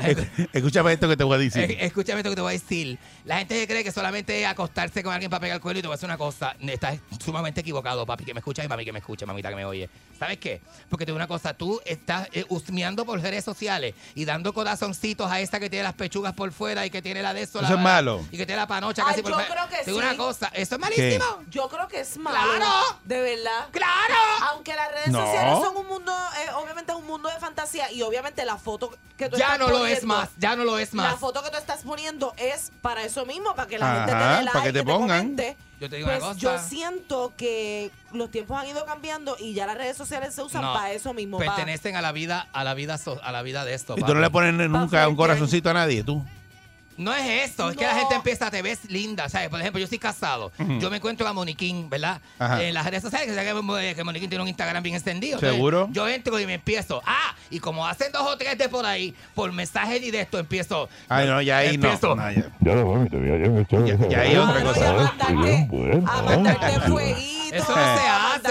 Gente- Escúchame esto que te voy a decir. Eh, Escúchame esto que te voy a decir. La gente que cree que solamente es acostarse con alguien para pegar el cuerno y te voy a decir una cosa. Estás sumamente equivocado, papi, que me escuchas y mami que me escucha, mamita que me oye. ¿Sabes qué? Porque te digo una cosa, tú estás eh, husmeando por redes sociales y dando corazoncitos a esta que tiene las pechugas por fuera y que tiene la de eso. Eso la- es malo. Y que tiene la panocha Ay, casi por yo fuera. creo que Te digo sí. una cosa, eso es malísimo. Yo creo que es malo. ¡Claro! De verdad. ¡Claro! Aunque las redes No. sociales son un mundo, eh, obviamente es un mundo de fantasía y obviamente la foto que tú Ya estás no lo es más, ya no lo es La más. foto que tú estás poniendo es para eso mismo, para que la gente te dé like, para que te pongan. comente. Yo te digo Pues una cosa. yo siento que los tiempos han ido cambiando y ya las redes sociales se usan No, para eso mismo. Pertenecen a la vida, a la vida, so- a la vida de esto. Y tú no le pones nunca un corazoncito a nadie, tú. No es eso, es que la No. gente empieza, te ves linda, ¿sabes? Por ejemplo, yo estoy casado, yo me encuentro a Moniquín, ¿verdad? Ajá. En las redes sociales, que, que, que Moniquín tiene un Instagram bien extendido. Entonces, ¿Seguro? Yo entro y me empiezo, ah, y como hacen dos o tres de por ahí, por mensaje directo empiezo. Ay, no, ya ahí no. empiezo, No, ya. Ya el show. Ya- ese, ya hay ¿verdad? Ah, Ah, ah, Eso no se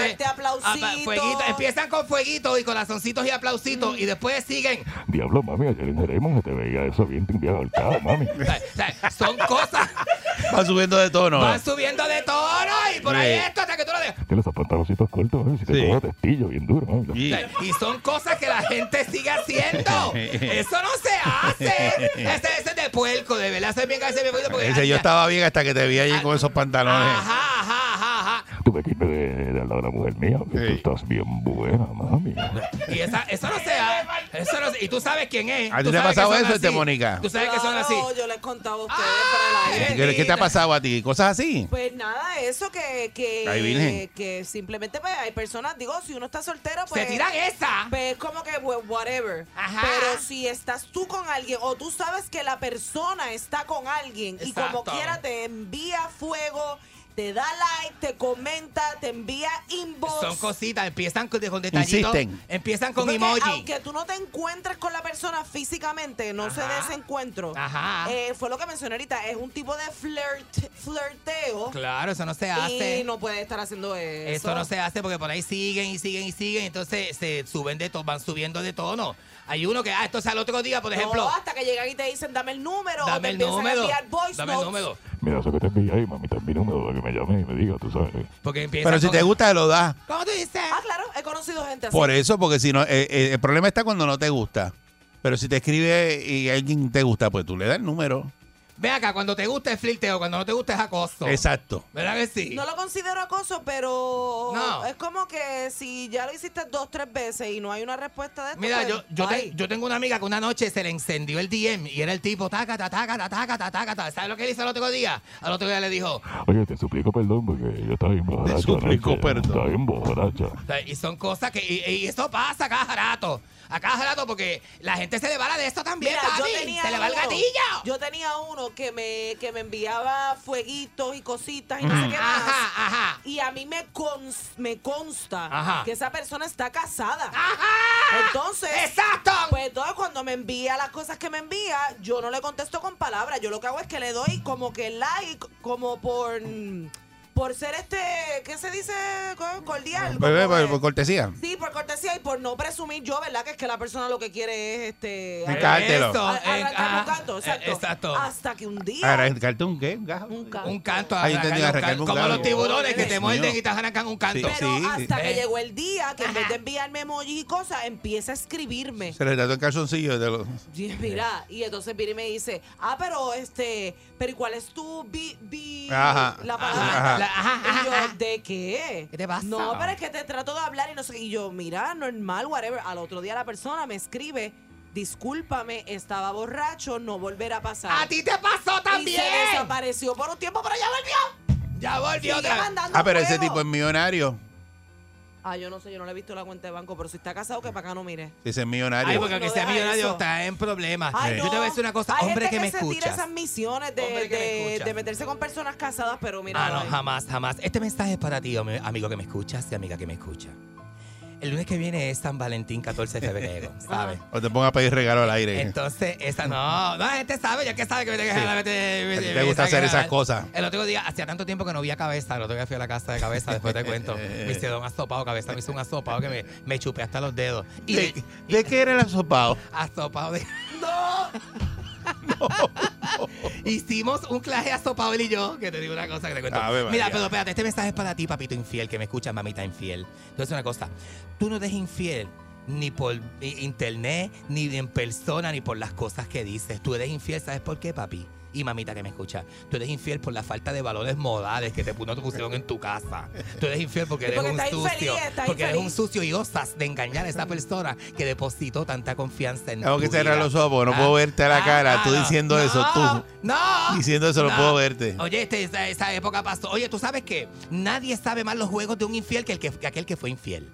hace. Ah, aplausitos. fueguito, empiezan con fueguitos y corazoncitos y aplausitos y después siguen. Diablo, mami, ayer en Jeremos se te veía eso bien bien ahorcado, mami. O sea, o sea, son cosas, Va subiendo de tono. van subiendo de tono y por ahí Sí. esto hasta que tú lo dejas. Tienes esos pantaloncitos cortos, mami, si te Sí. testillo bien duro, mami. Y- O sea, Y son cosas que la gente sigue haciendo. Eso no se hace. Ese, ese es de puerco, de verdad. Ese es bien, ese es bien porque- Ese yo estaba bien hasta que te vi allí con esos pantalones. Ajá, ajá, ajá, ajá. Tuve que irme de, de al lado de la mujer mía, que tú estás bien buena, mami. Y esa, eso no se hace. Eso no y tú sabes quién es. ¿A ti Tú te ha pasado eso, este. Mónica? Tú sabes que son así. Claro, yo le he contado a ustedes Ah, para aire. ¿Qué, te ha pasado a ti? ¿Cosas así? Pues nada, eso que, que, Ay, virgen. que simplemente pues, hay personas, digo, si uno está soltero, pues... Se tiran esa. Pues como que, pues, whatever. Ajá. Pero si estás tú con alguien o tú sabes que la persona está con alguien y como Exacto. quiera te envía fuego, te da like, te comenta, te envía inbox. Son cositas, empiezan con, con detallitos. Insisten. Empiezan con Porque emoji. Aunque tú no te encuentres con la persona físicamente, no se dé Ajá. ese encuentro. Ajá. Eh, fue lo que mencioné ahorita. Es un tipo de flirt, flirteo. Claro, eso no se hace. Y no puede estar haciendo eso. Eso no se hace porque por ahí siguen y siguen y siguen. Entonces se suben de tono, van subiendo de tono. Hay uno que, ah, entonces al otro día, por ejemplo, No, hasta que llegan y te dicen, dame el número. o te dame el empiezan a número. enviar voice Dame el número. Mira, eso que te envié ahí, mami, te envié mi número para que me llame y me diga, tú sabes. Porque empiezan Pero si con- te gusta, lo das. ¿Cómo tú dices? Ah, claro, he conocido gente así. Por eso, porque si no, eh, eh, el problema está cuando no te gusta. Pero si te escribe y alguien te gusta, pues tú le das el número. Ve acá, cuando te gusta es flirteo, cuando no te gusta es acoso. Exacto. ¿Verdad que sí? No lo considero acoso, pero No. es como que si ya lo hiciste dos, tres veces y no hay una respuesta de esto, Mira, pues, yo, yo, te- yo tengo una amiga que una noche se le encendió el DM y era el tipo, taca, taca, taca, taca, taca, taca. ¿Sabes lo que él hizo el otro día? Al otro día le dijo, Oye, te suplico perdón porque yo estaba bien borracha. suplico anoche. perdón. Estaba bien borracha. y son cosas que, y, y eso pasa cada rato. A cada rato porque la gente se le va la de esto también, Mira, papi. yo tenía se le va el gatillo. Yo tenía uno que me, que me enviaba fueguitos y cositas y no sé qué más. Ajá, ajá. Y a mí me, cons- me consta Ajá. que esa persona está casada. Ajá. Entonces, Exacto. pues entonces cuando me envía las cosas que me envía, yo no le contesto con palabras. Yo lo que hago es que le doy como que like, como por por ser este, ¿qué se dice? Co- Cordial. por, de- por cortesía. Sí, por cortesía y por no presumir yo, ¿verdad? Que es que la persona lo que quiere es este. Encártelo. Eh, arrancar un canto, exacto. eh, exacto. Hasta que un día. ¿Arrancarte un qué? ¿Un gajo? un canto. Un canto. Ahí entendí, arrancar un arrancarme canto. un Como los tiburones que te muerden y te arrancan un canto. Sí. Pero hasta que ¿Ves? llegó el día que en vez de enviarme emojis y cosas, empieza a escribirme. Se le trató el calzoncillo de los... Y mira, y entonces viene y me dice, ah, pero este, pero ¿y cuál es tu bi, bi- Ajá, la palabra? ajá. La- ajá, Y yo, ajá. ¿de qué? ¿Qué te pasa? No, pero es que te trato de hablar y no sé qué. Y yo, mira, normal, whatever. Al otro día la persona me escribe, discúlpame, estaba borracho, no volverá a pasar. A ti te pasó Y también. se desapareció por un tiempo, pero ya volvió. Ya volvió Sigue otra vez. mandando Ah, pero ese fuego. tipo es millonario. Ah, yo no sé, yo no le he visto la cuenta de banco, pero si está casado, que para acá no mire. Si es millonario. Ay, porque no aunque sea deja millonario eso. está en problemas. Ay, Yo no. te voy a decir una cosa, Hay hombre gente que me se tira escuchas. esas misiones de, Hombre que me de- escucha. de meterse con personas casadas, pero mira. Ah, no, ay. jamás, jamás. Este mensaje es para ti, amigo que me escuchas y amiga que me escucha. El lunes que viene es San Valentín, 14 de febrero, ¿sabes? O te pongas a pedir regalo al aire. Entonces, esa no, no, la gente sabe, ya que sabe que me tengo que Sí. regalar, me- te gusta hacer esas cosas. El otro día, hacía tanto tiempo que no vi a cabeza, el otro día fui a la casa de cabeza, después te cuento. Me hicieron un asopado, cabeza me hizo un asopado que me, me chupé hasta los dedos. Y ¿De, de qué era el asopado? asopado de. Hicimos un asopado él y yo, que te digo una cosa que te cuento. María. Mira, pero espérate, este mensaje es para ti, papito infiel, que me escuchas, mamita infiel. Entonces, una cosa, tú no eres infiel ni por internet, ni en persona, ni por las cosas que dices. Tú eres infiel, ¿sabes por qué, papi? Y mamita que me escucha, tú eres infiel por la falta de valores modales que te, pu- no te pusieron en tu casa. Tú eres infiel porque Y eres porque un sucio. infeliz, porque eres un sucio y osas de engañar a esa persona que depositó tanta confianza en Tengo tu que cerrar los ojos porque no Ah, puedo verte a la ah, cara. ah, tú no. diciendo No, eso, tú. No. Diciendo eso, no puedo verte. Oye, este, esa, esa época pasó. Oye, tú sabes que nadie sabe más los juegos de un infiel que, el que, que aquel que fue infiel.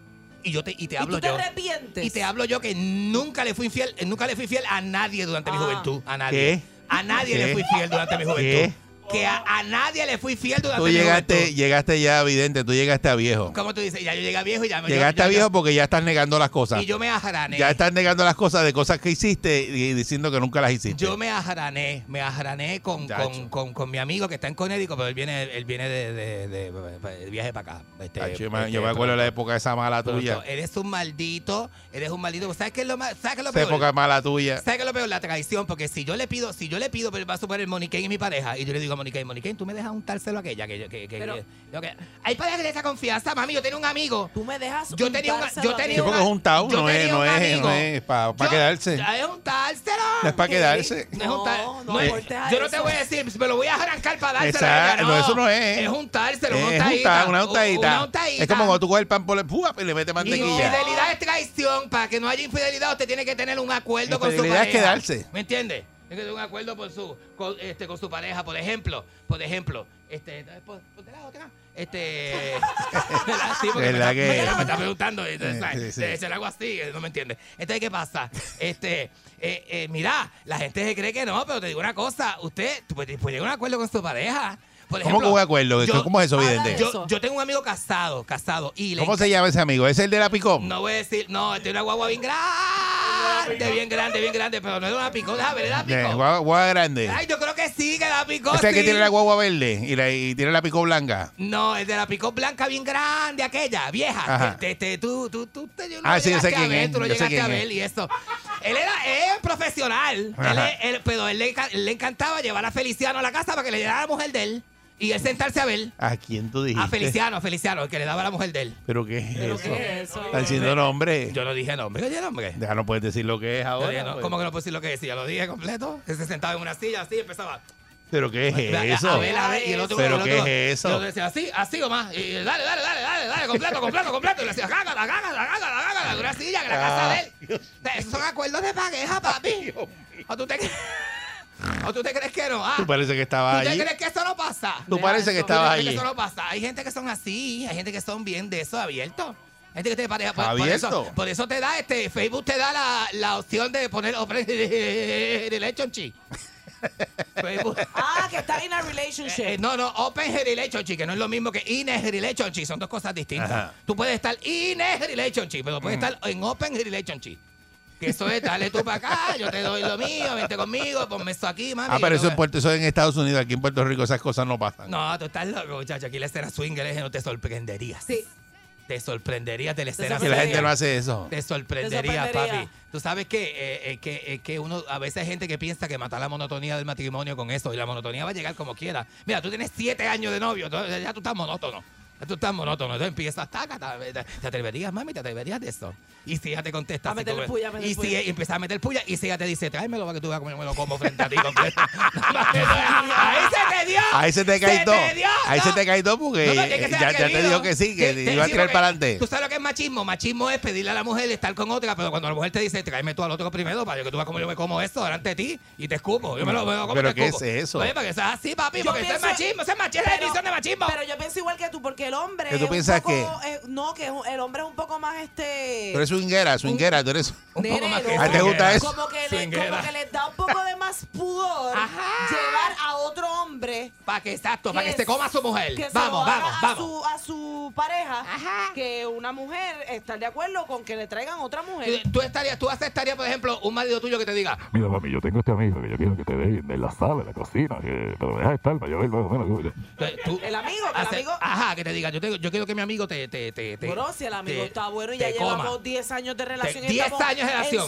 Y yo te, y te ¿Y hablo tú te yo. arrepientes? Y te hablo yo que nunca le fui infiel, nunca le fui fiel a nadie durante mi Ah. juventud. A nadie. ¿Qué? A nadie ¿Qué? le fui fiel durante mi juventud. ¿Qué? Que a, a nadie le fui fiel durante Tú llegaste, llegaste ya, evidente, tú llegaste a viejo. ¿Cómo tú dices? Ya yo llegué a viejo y ya me Llegaste yo- a yo- viejo porque ya estás negando las cosas. Y yo me ajarané. Ya estás negando las cosas de cosas que hiciste y diciendo que nunca las hiciste. Yo me ajarané, me ajarané con, con, con, con mi amigo que está en Connecticut, pero él viene, él viene de, de- de- de viaje para acá. Este, Chacho, yo me, este, yo me acuerdo de la época esa mala tuya. Eres un maldito, eres un maldito. ¿Sabes qué es lo, más, ¿sabes qué es lo Esa peor? época mala tuya. ¿Sabes qué es lo peor? La traición, porque si yo le pido, si yo le pido, pero va a suponer el Monique y mi pareja, y yo le digo a Monique, Monique, tú me dejas untárselo a aquella, que yo, que, que, Pero- que- que- hay parejas de esa confianza, mami, yo tenía un amigo. Tú me dejas Yo tenía, untárselo yo a tenía Sí, ti. porque es un yo no es, tenía no un es, amigo. no es para Yo- quedarse. Es untárselo. No es para quedarse. No, es untar- No, no no es- aportes a yo no te eso. voy a decir, me lo voy a arrancar para dárselo. Exacto, a ella, no, eso no es. Es untárselo, una Es un untadita. ta- una untadita. Una untadita. Es como cuando tú coges el pan por el ¡pua! y le metes mantequilla. Infidelidad es traición. Para que no haya infidelidad, usted tiene que tener un acuerdo con su Infidelidad pareja. es quedarse. ¿Me entiende? Tener un acuerdo por su, con, este, con su pareja. Por ejemplo, por ejemplo, este, pon- ponte la otra. Este. sí, porque me, ¿Verdad está, que- me, me está preguntando. entonces, Sí, sí, sí. Se- lo hago así, no me entiende. Entonces, ¿qué pasa? Este, eh, eh, mira, la gente se cree que no, pero te digo una cosa. Usted puede, puede llegar a un acuerdo con su pareja. Por ¿Cómo ejemplo, que voy de acuerdo? yo- ¿Cómo es eso, Habla vidente? de yo, yo tengo un amigo casado, casado. Y le ¿Cómo se llama ese amigo? ¿Es el de la picón? no voy a decir, no, tiene una guagua bien grande, bien grande, bien grande, pero no es una picó, déjame ver, picó. guagua, guagua grande. Ay, yo creo que sí, que la picó. Ese sí. que tiene la guagua verde y, la- y tiene la picó blanca. No, el de la picó blanca bien grande, aquella, vieja. Ajá. Este, este, tú, tú, tú, te, yo no Ah, lo sí, yo sé llegaste a quién ver, es, Tú lo yo llegaste a ver es. y eso. Él era es profesional, él, él- pero él le, enca- le encantaba llevar a Feliciano a la casa para que le diera a la mujer de él y él sentarse a ver. ¿A quién tú dijiste? A Feliciano, a Feliciano, el que le daba a la mujer de él. ¿Pero qué es ¿Pero eso? qué es eso? Están diciendo nombre. Yo no dije nombre, ¿qué dije nombre? Ya no puedes decir lo que es Yo ahora. dije, no, pues. ¿Cómo que no puedo decir lo que decía? Lo dije completo. Él se sentaba en una silla así y empezaba. ¿Pero qué es eso? A ver, a ver. Y el otro, ¿Pero el qué otro- es eso? Yo decía así, así o más. Y dale, dale, dale, dale, dale, completo, completo, completo. Y le decía, cágala, cágala, cágala, cágala. En una silla en la casa de él. Esos son acuerdos de pareja, papi. ¿O tú te, ¿O tú te crees que no? Ah, Tú parece que estabas ¿Tú te allí. crees que eso no pasa? Tú parece que eso. ¿Tú estabas crees que eso no pasa? Hay gente que son así, hay gente que son bien de eso, abiertos. Hay gente que te pareja. Por, por ¿Abierto? eso, por eso te da este, Facebook te da la, la opción de poner open relationship. Facebook. Ah, que está en a relationship. Eh, no, no, Open Relationship, que no es lo mismo que In a Relationship, son dos cosas distintas. Ajá. Tú puedes estar In a Relationship, pero puedes estar en Open Relationship. Que eso es, dale tú para acá, yo te doy lo mío, vente conmigo, ponme esto aquí, mami. Ah, pero eso te en, Puerto, eso en Estados Unidos. Aquí en Puerto Rico esas cosas no pasan. No, tú estás loco, muchacho. Aquí la escena swinger es que no te sorprenderías. Sí. Te sorprenderías de la escena Que la gente no hace eso. Te sorprendería, Te sorprendería. papi. Tú sabes que, eh, eh, que, eh, que uno, a veces hay gente que piensa que matar la monotonía del matrimonio con eso, y la monotonía va a llegar como quiera. Mira, tú tienes siete años de novio, entonces ya tú estás monótono. Tú estás monótono. Entonces empiezas, taca, ta- te, te atreverías, mami, te atreverías de eso. Y si ella te contesta, A puya, meterle y si empieza a meter puya, y si ella te dice, tráemelo para que tú veas cómo yo me lo como frente a ti completo. Ahí se te dio. Ahí se te cae todo. Ahí ¿no? se te cae todo porque No, que ya, ya te dijo que sí, que Te- te- iba a tirar para adelante. Tú sabes lo que es machismo. Machismo es pedirle a la mujer estar con otra, pero cuando la mujer te dice, tráeme tú al otro primero para que tú veas cómo yo me como esto delante de ti y te escupo. Yo me lo, me lo como ¿Pero te qué escupo. es eso? Oye, para que sea así, papi, Yo porque eso es machismo. Eso es machismo, es de machismo. Pero yo pienso igual que tú, porque el hombre. ¿Qué tú es un piensas poco- que? eh, no, que es un- el hombre es un poco más este. Tú eres swinguera, swinguera, tú eres. un poco más que ¿A ti te gusta eso? Como que, le, como que les da un poco de más pudor Ajá. llevar a otro hombre que Para que, exacto, para que que se coma a su mujer. que Vamos, vamos, a vamos. su, a su pareja que una mujer está de acuerdo con que le traigan otra mujer. Tú, tú estarías, tú aceptarías, por ejemplo, un marido tuyo que te diga, Mira, mami, yo tengo este amigo que yo quiero que te dé en la sala, en la cocina, que, pero deja de estar para yo ver más o menos. eh, tú- El amigo, que el hace- amigo. Ajá, que te diga, yo, tengo- yo quiero que mi amigo te... te, te, te Bueno, si el amigo te- está bueno y te ya coma. llevamos 10 años de Te- relación. y 10 estamos años de relación.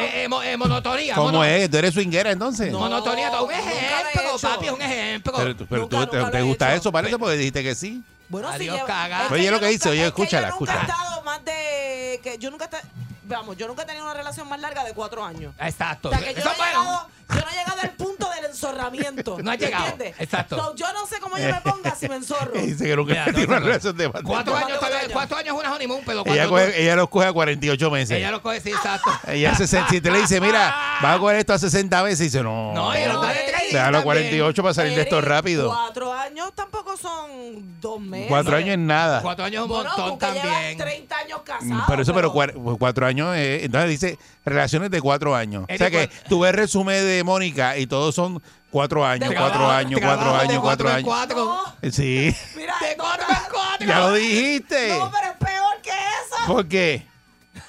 Eh, eh, mo- eh, monotonía. ¿Cómo mono- es? ¿Tú eres swinguera entonces? No. Monotonía, un lo he ejemplo, hecho. papi, es un ejemplo. Pero, pero Nunca, tú- nunca te, lo te he gusta eso, parece, porque dijiste que sí. Bueno, si Adiós, lleva- caga. es que Oye, yo lo que dice, oye, es que escúchala, yo nunca escúchala. he estado más de. que Yo nunca. he Vamos, yo nunca he tenido una relación más larga de cuatro años. Exacto. O sea, que yo Eso no, es he bueno. llegado, yo no he llegado al punto enzorramiento. No has llegado, ¿entiendes? exacto. So, yo no sé cómo yo me ponga si me enzorro. Y dice que nunca Mira, tiene no, una no. relación de de- Cuatro años, años. cuatro años es una honeymoon, pero Ella, tú- coge- ella los coge a 48 meses. ella lo coge, sí, exacto. Ella se, si te le dice, mira, vas a coger esto a 60 veces, y dice, no. No, ella Déjalo a también. 48 para salir de esto rápido. Cuatro años tampoco son dos meses. Cuatro años es nada. Cuatro años es un montón también. 30 años Mm, casado. Pero eso, pero cua- cuatro años, eh, entonces dice relaciones de cuatro años. O sea que ¿cuál- tú ves el resumen de Mónica y todos son cuatro años, De cuatro años, cuatro años, cuatro años. cuatro. No, Sí, mira, De cuatro en cuatro. ya lo dijiste. No, pero es peor que eso. ¿Por qué?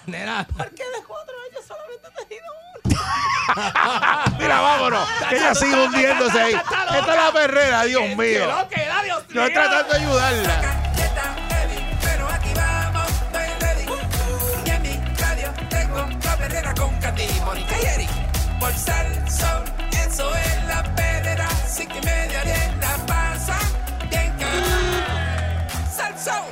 Nena, Porque de cuatro años solamente he tenido uno. Mira, vámonos. Que ella sigue hundiéndose ahí. Esta es la perrera, Dios mío. Yo mío. tratando de ayudarla. Eso es la perrera. Cinco y media bien la pasa cabrón. Salsón,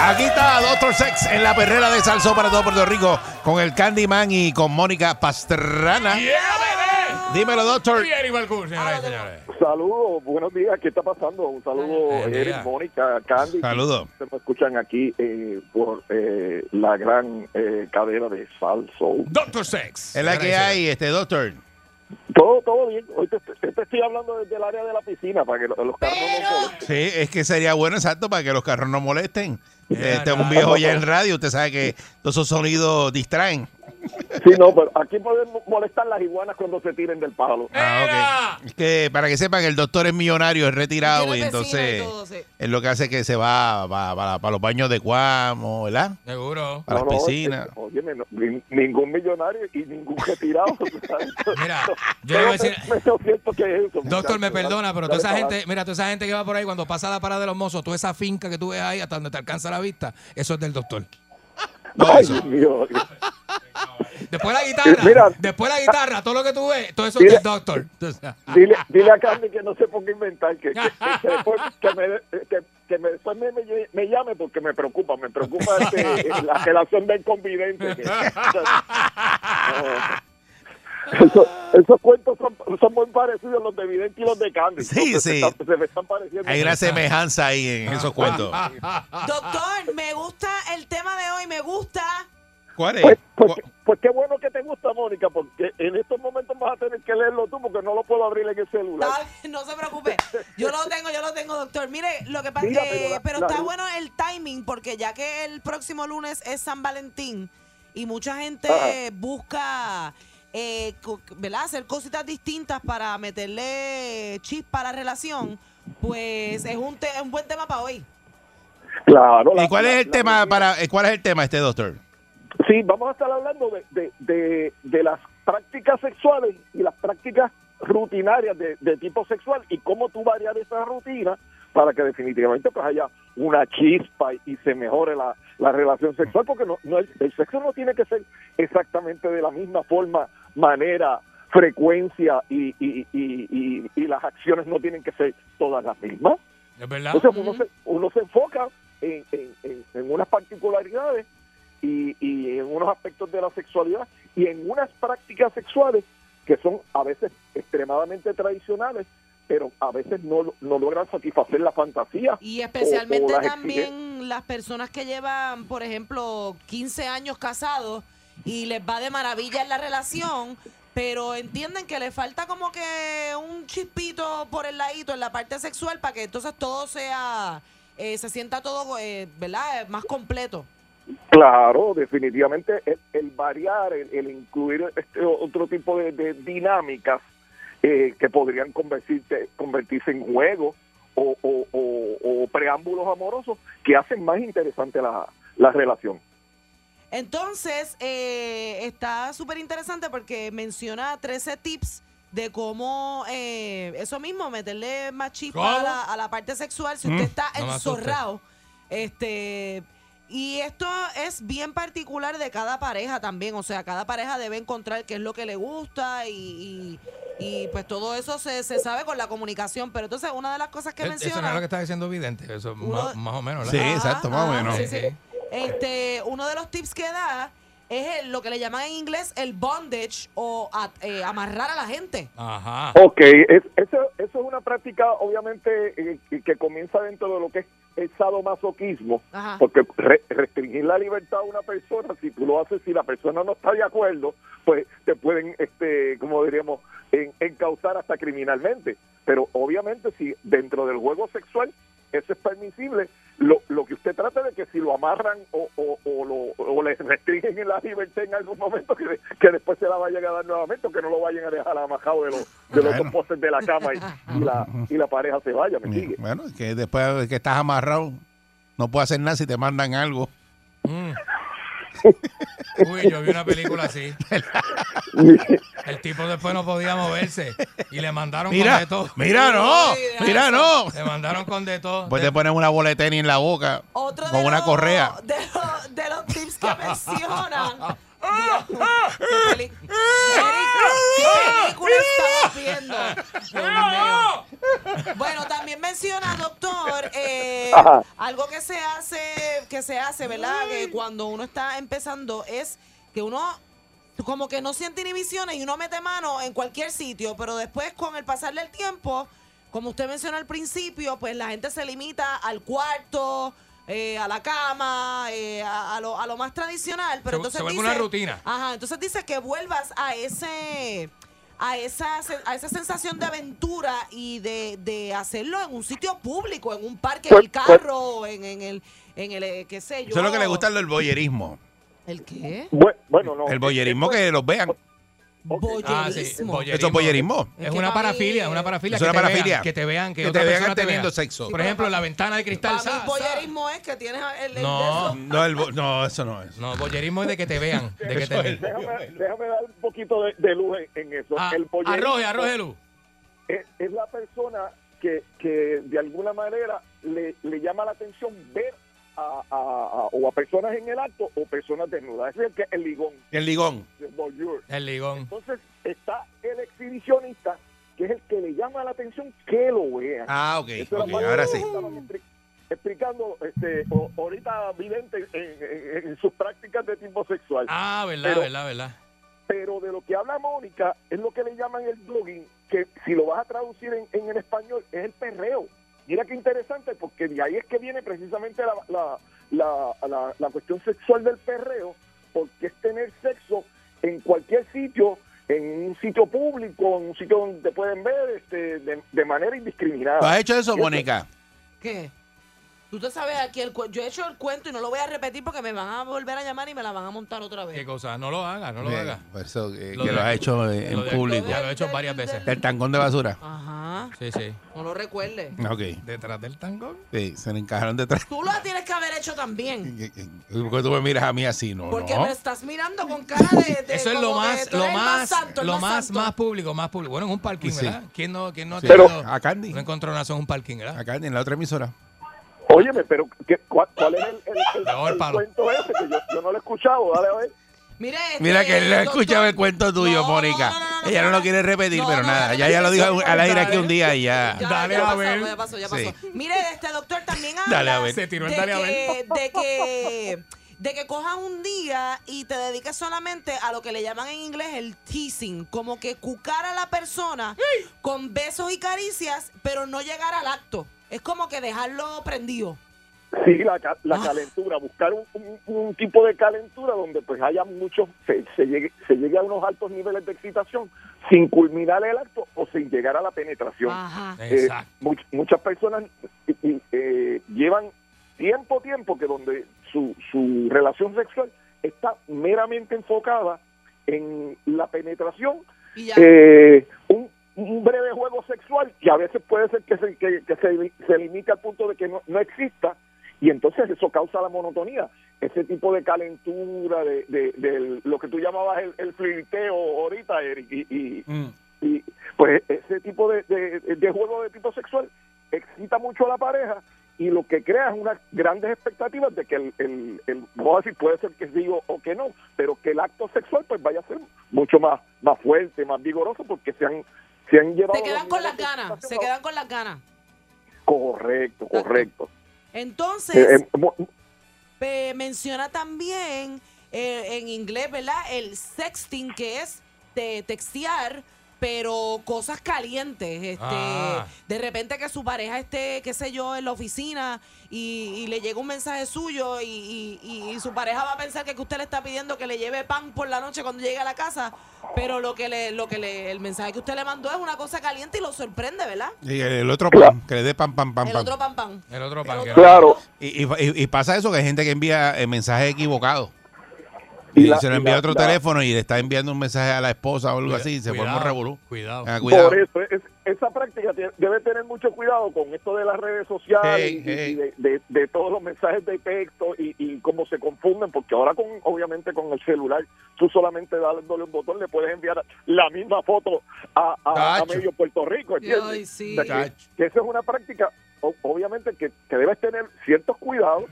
Aquí está Doctor Sex en la perrera de Salsón para todo Puerto Rico con el Candyman y con Mónica Pastrana. Dímelo, Doctor. Saludos, buenos días, ¿qué está pasando? Un saludo, Buen día. Eric, Mónica, Candy. Saludos. Se me escuchan aquí eh, por eh, la gran eh, cadena de Sal Soul. Doctor Sex. Es la que hay, este Doctor. Todo, todo bien. Hoy te, te- te estoy hablando desde el área de la piscina para que lo- los carros no molesten. Sí, es que sería bueno, exacto, para que los carros no molesten. Este es un viejo ya en radio, usted sabe que todos esos sonidos distraen. Sí, no, pero aquí pueden molestar las iguanas cuando se tiren del palo. Ah, ok. Es que para que sepan, el doctor es millonario, es retirado y entonces todo, sí. es lo que hace que se va para, para- para los baños de Cuamo, ¿verdad? Seguro. Para No, las no, piscinas. no, ni- ningún millonario y ningún retirado. Mira, yo le voy a decir- Me, me siento que es eso. Doctor, me perdona, pero toda esa gente, mira, toda esa gente que va por ahí cuando pasa la parada de los mozos, toda esa finca que tú ves ahí hasta donde te alcanza la vista, eso es del doctor. Ay, Dios mío. Después la guitarra, Mira. después la guitarra, todo lo que tú ves, todo eso Dile- es doctor. Dile, dile a Candy que no se ponga a inventar, que, que, que- que después, que me, que, que me- después me, me, me llame porque me preocupa, me preocupa este, la relación del convidente. que- No. Eso- esos cuentos son, son muy parecidos los de Vidente y los de Candy. Sí, Entonces, sí. Se, están- se me están pareciendo. Hay una semejanza ahí en esos cuentos. Doctor, me gusta el tema de hoy, me gusta. ¿Cuál Pues, es? pues, pues qué bueno que te gusta, Mónica, porque en estos momentos vas a tener que leerlo tú porque no lo puedo abrir en el celular. No se preocupe. Yo lo tengo, yo lo tengo, doctor. Mire, lo que pasa es pero la- pero la está bueno el timing porque ya que el próximo lunes es San Valentín y mucha gente busca eh, co- ¿verdad? hacer cositas distintas para meterle chispa a la relación, pues es un, te- un buen tema para hoy. Claro. la- ¿Y cuál es el la- tema para eh, cuál es el tema este doctor? Sí, vamos a estar hablando de, de, de, de las prácticas sexuales y las prácticas rutinarias de, de tipo sexual y cómo tú variar esa rutina para que definitivamente pues haya una chispa y, y se mejore la, la relación sexual porque no, no el, el sexo no tiene que ser exactamente de la misma forma, manera, frecuencia y, y, y, y, y las acciones no tienen que ser todas las mismas. Es verdad. Entonces uno se, uno se enfoca en, en- en- en unas particularidades y, y en unos aspectos de la sexualidad y en unas prácticas sexuales que son a veces extremadamente tradicionales, pero a veces no, no logran satisfacer la fantasía. Y o- especialmente o las también las personas que llevan, por ejemplo, 15 años casados y les va de maravilla en la relación, pero entienden que le falta como que un chispito por el ladito en la parte sexual para que entonces todo sea, eh, se sienta todo, eh, ¿verdad? Más completo. Claro, definitivamente el, el variar, el, el incluir este otro tipo de, de dinámicas eh, que podrían convertirse, convertirse en juegos o, o- o- o preámbulos amorosos que hacen más interesante la, la relación. Entonces, eh, está súper interesante porque menciona 13 tips de cómo, eh, eso mismo, meterle más chispa a la, a la parte sexual si usted Mm, está no enzorrado. Este, y esto es bien particular de cada pareja también, o sea, cada pareja debe encontrar qué es lo que le gusta y, y- y, pues todo eso se, se sabe con la comunicación. Pero entonces, una de las cosas que Eh, Eso no es menciona... lo que está diciendo Vidente, eso Uno- más, más o menos, Sí, ¿verdad? exacto, más o menos. Sí, sí. Este, uno de los tips que da es el- lo que le llaman en inglés el bondage o a- eh, amarrar a la gente. Ajá. Ok, es- eso, eso es una práctica obviamente eh, que- que comienza dentro de lo que es el sadomasoquismo, Ajá. porque re- restringir la libertad a una persona, si tú lo haces, si la persona no está de acuerdo, pues te pueden, este, como diríamos, en, encauzar hasta criminalmente. Pero obviamente si dentro del juego sexual eso es permisible, lo, lo que usted trata de que si lo amarran o, o, o lo, o le restringen en la libertad en algún momento, que, que después se la vayan a dar nuevamente, o que no lo vayan a dejar amajado de los, de los dos postes de la cama y, y la, y la pareja se vaya, ¿me sigue? Bueno, que después de que estás amarrado, no puedes hacer nada si te mandan algo. Mm. Uy, yo vi una película así. El tipo después no podía moverse y le mandaron Mira, con de todo. mira, no, mira, no. Le mandaron con de todo. Pues te ponen una bola de tenis en la boca Otro con una correa. De, los- de los tips que mencionan. Dios, ¿qué, peli- Eric, ¿qué película estamos viendo? Dios mío. Bueno, también menciona, doctor, eh, algo que se hace, que se hace, ¿verdad? Que cuando uno está empezando es que uno como que no siente inhibiciones y uno mete mano en cualquier sitio, pero después con el pasar del tiempo, como usted mencionó al principio, pues la gente se limita al cuarto, eh, a la cama, eh, a, a lo, a lo más tradicional, pero Se- entonces se vuelve dice, una rutina. Ajá, entonces dice que vuelvas a ese a esa a esa sensación de aventura y de, de hacerlo en un sitio público, en un parque Pues- del carro, en, en el en el eh, qué sé yo. Eso es lo que le gusta el boyerismo. ¿El qué? Bue- Bueno, no. El boyerismo que los vean. Ah, sí, Boyerismo. boyerismo. Eso es boyerismo. Es una parafilia, es una parafilia. Es que una te parafilia. Vean, que te vean, que, Que otra te vean persona te teniendo vea. sexo. Por ejemplo, la ventana de cristal. Para mí boyerismo es que tienes el, el No. No, el bo- no, eso no es. No, boyerismo es de que te vean, de que te vean. Déjame, déjame dar un poquito de, de luz en, en eso. Ah, el arroje, arroje luz. Es, es la persona que, que de alguna manera le, le llama la atención ver a, a- a- o a personas en el acto o personas desnudas. Ese es el, que, el ligón. El ligón. el ligón. Entonces está el exhibicionista, que es el que le llama la atención que lo vean. Ah, ok, Eso era ok, parte de ahora sí. Explicando este, o- ahorita vidente en, en- en sus prácticas de tipo sexual. Ah, verdad, Pero- verdad, verdad. Pero de lo que habla Mónica es lo que le llaman el blogging, que si lo vas a traducir en, en el español es el perreo. Mira qué interesante, porque de ahí es que viene precisamente la, la, la, la- la cuestión sexual del perreo, porque es tener sexo en cualquier sitio, en un sitio público, en un sitio donde te pueden ver este, de, de manera indiscriminada. ¿Tú has hecho eso, Mónica? ¿Qué? Tú te sabes aquí el cu- yo he hecho el cuento y no lo voy a repetir porque me van a volver a llamar y me la van a montar otra vez. ¿Qué cosa? No lo hagas, no lo Bien, hagas. por eso que, Lo que de- lo has hecho lo en de- público. Ya lo he hecho varias veces. El tangón de basura. Ajá. Sí, sí. No lo recuerdes. Ok. Detrás del tangón. Sí, se le encajaron detrás. Tú lo tienes que haber hecho también. Porque tú me miras a mí así, no, Porque no. me estás mirando con cara de. de Eso es lo más, lo más, santo, lo más más, santo. más público, más público. Bueno, en un parking, Sí. ¿verdad? ¿Quién no, quién no ha Sí. Pero- a Candy. no encontronazo en un parking, ¿verdad? Acá en la otra emisora. Óyeme, pero ¿qué- cuál, cuál es el, el- el- Peor el palo. cuento ese? Que yo, yo no lo he escuchado, dale a ver. Mire, este, Mira que él no escuchado el cuento tuyo, Mónica. Ella no lo quiere repetir, No, pero no, nada. no, Ya no, ya lo dijo no, al aire dale. aquí un día y ya. Ya, Dale ya a pasó, ver. Ya pasó, ya Sí. pasó. Mire, este doctor también habla Dale a ver. Se tiró el de dale a de que de que cojas un día y te dediques solamente a lo que le llaman en inglés el teasing, como que cucar a la persona con besos y caricias, pero no llegar al acto. Es como que dejarlo prendido. Sí, la, ca- la Ah. calentura, buscar un, un- un tipo de calentura donde pues haya muchos, se, se llegue, se llegue a unos altos niveles de excitación sin culminar el acto o sin llegar a la penetración. Ajá. Eh, much- muchas personas eh, llevan tiempo, tiempo que donde su, su relación sexual está meramente enfocada en la penetración, Y ya. eh, un, un breve juego sexual que a veces puede ser que se, que, que se, se limite al punto de que no, no exista y entonces eso causa la monotonía, ese tipo de calentura, de, de, de lo que tú llamabas el, el flirteo ahorita, Eric, y, y, Mm. y, pues ese tipo de, de, de juego de tipo sexual excita mucho a la pareja y lo que crea es unas grandes expectativas de que el, el, el- vamos a decir, puede ser que sí o, o que no, pero que el acto sexual pues vaya a ser mucho más, más fuerte, más vigoroso porque se han, se han llevado... Se quedan con las ganas, se quedan con las ganas. Correcto, correcto. Entonces, Eh, eh, menciona también eh, en inglés, ¿verdad? El sexting, que es de textear, pero cosas calientes. Este, Ah. De repente que su pareja esté, qué sé yo, en la oficina y, y le llega un mensaje suyo y, y- y- y su pareja va a pensar que, que usted le está pidiendo que le lleve pan por la noche cuando llegue a la casa, pero lo que le, lo que le, el mensaje que usted le mandó es una cosa caliente y lo sorprende, ¿verdad? Y el otro pan, que le dé pan, pan, pan, El pan. otro pan pan. El otro pan. que- claro. Y, y- y- y pasa eso, que hay gente que envía eh, mensajes equivocados. Y Y la- se lo envía a otro la- teléfono y le está enviando un mensaje a la esposa o algo así y se forma un Cuidado, revolú. Cuidado. Ah, cuidado. Por eso, es- esa práctica tiene- debe tener mucho cuidado con esto de las redes sociales Hey, y, de, de- de todos los mensajes de texto y, y cómo se confunden, porque ahora con obviamente con el celular, tú solamente dándole un botón le puedes enviar la misma foto a, a- medio Puerto Rico, ¿entiendes? Ay, sí. O sea, que, que esa es una práctica, obviamente, que, que debes tener ciertos cuidados,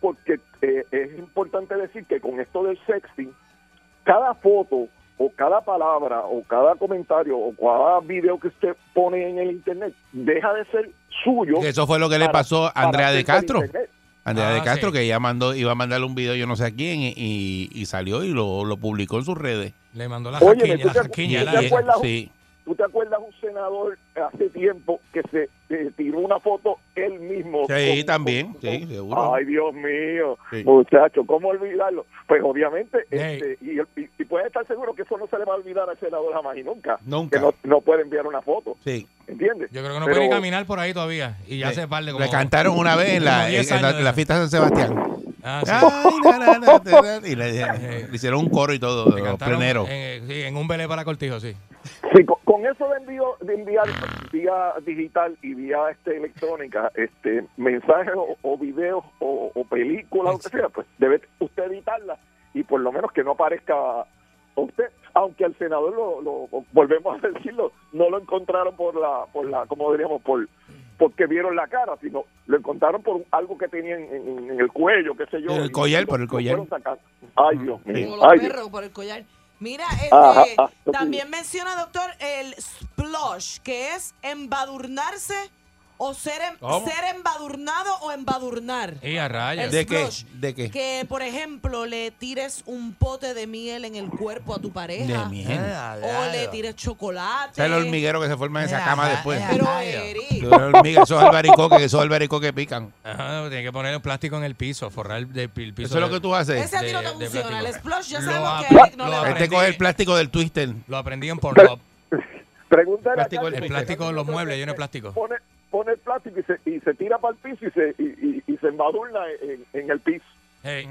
porque eh, es importante decir que con esto del sexting, cada foto o cada palabra o cada comentario o cada video que usted pone en el internet deja de ser suyo. Eso fue lo que le pasó a Andrea de Castro. Andrea Ah, de Castro, sí. que ella mandó, iba a mandarle un video yo no sé a quién y, y- salió y lo, lo publicó en sus redes. Le mandó la Oye, jaquiña, ¿tú la acuerdas? Sí. ¿Tú te acuerdas un senador hace tiempo que se eh, tiró una foto él mismo? Sí, con- también, con- sí, seguro. Ay, Dios mío, Sí. muchacho, ¿cómo olvidarlo? Pues obviamente, este, y, y, y puedes estar seguro que eso no se le va a olvidar al senador jamás y nunca. Nunca. Que no, no puede enviar una foto, Sí. ¿entiendes? Yo creo que no Pero- puede caminar por ahí todavía. Y ya se par de como. Le cantaron una vez en la, como en, 10 en la, años en la de- fiesta de San Sebastián. Ah, sí. Ay, na, na, na, na, na, y le, le hicieron un coro y todo, pleneros. En, sí, en un belé para cortijo, sí. Sí, de envío de enviar vía digital y vía este electrónica este mensajes o, o videos o, o películas o lo que sea pues debe usted editarla y por lo menos que no aparezca usted aunque al senador lo, lo- volvemos a decirlo no lo encontraron por la por la como diríamos por porque vieron la cara sino lo encontraron por algo que tenía en, en- en el cuello qué sé yo el collar, por el collar. ay Dios mío ay, Dios. por el collar. Mira, este, también menciona, doctor, el splush, que es embadurnarse o ser, em- ¿Cómo? ser embadurnado o embadurnar. Y a. El ¿De qué? ¿De qué? Que, por ejemplo, le tires un pote de miel en el cuerpo a tu pareja. De miel. O le tires chocolate. ¿Sabes el hormiguero que se forma en esa cama después? Pero. Eric, Los hormigas, esos albaricoques, esos albaricoques que pican. Ajá, tiene que poner el plástico en el piso, forrar el, el piso. Eso es lo de- que tú haces. ese a ti no te de funciona. El splush ya Lo sabemos que a Eric no lo le Este aprendí. coge el plástico del twister. Lo aprendí en Pornhub. Pregúntale a Plástico Carlos, del El que plástico de los muebles, lleno de que plástico. Pone, pone el plástico y se, y se tira para el piso y se, y, y- y se embadurna en, en el piso. Hey.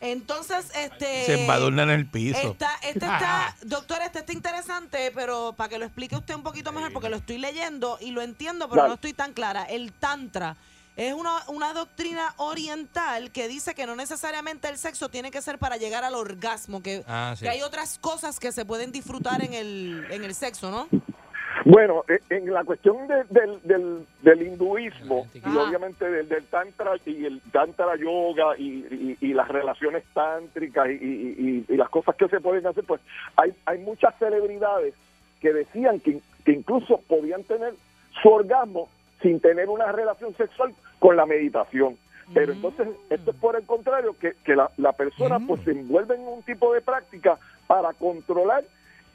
Entonces, este... Se embadurna en el piso. Está, este está, doctor, este está interesante, pero para que lo explique usted un poquito mejor, porque lo estoy leyendo y lo entiendo, pero Dale. no estoy tan clara. El Tantra es una, una doctrina oriental que dice que no necesariamente el sexo tiene que ser para llegar al orgasmo, que, Ah, sí. que hay otras cosas que se pueden disfrutar en el, en el sexo, ¿no? Bueno, eh, en la cuestión de- del, del, del hinduismo y obviamente del, del tantra y el tantra yoga y, y- y las relaciones tántricas y, y- y- y las cosas que se pueden hacer, pues hay, hay muchas celebridades que decían que, que incluso podían tener su orgasmo sin tener una relación sexual con la meditación. Pero entonces, esto es por el contrario, que, que la, la persona pues se envuelve en un tipo de práctica para controlar,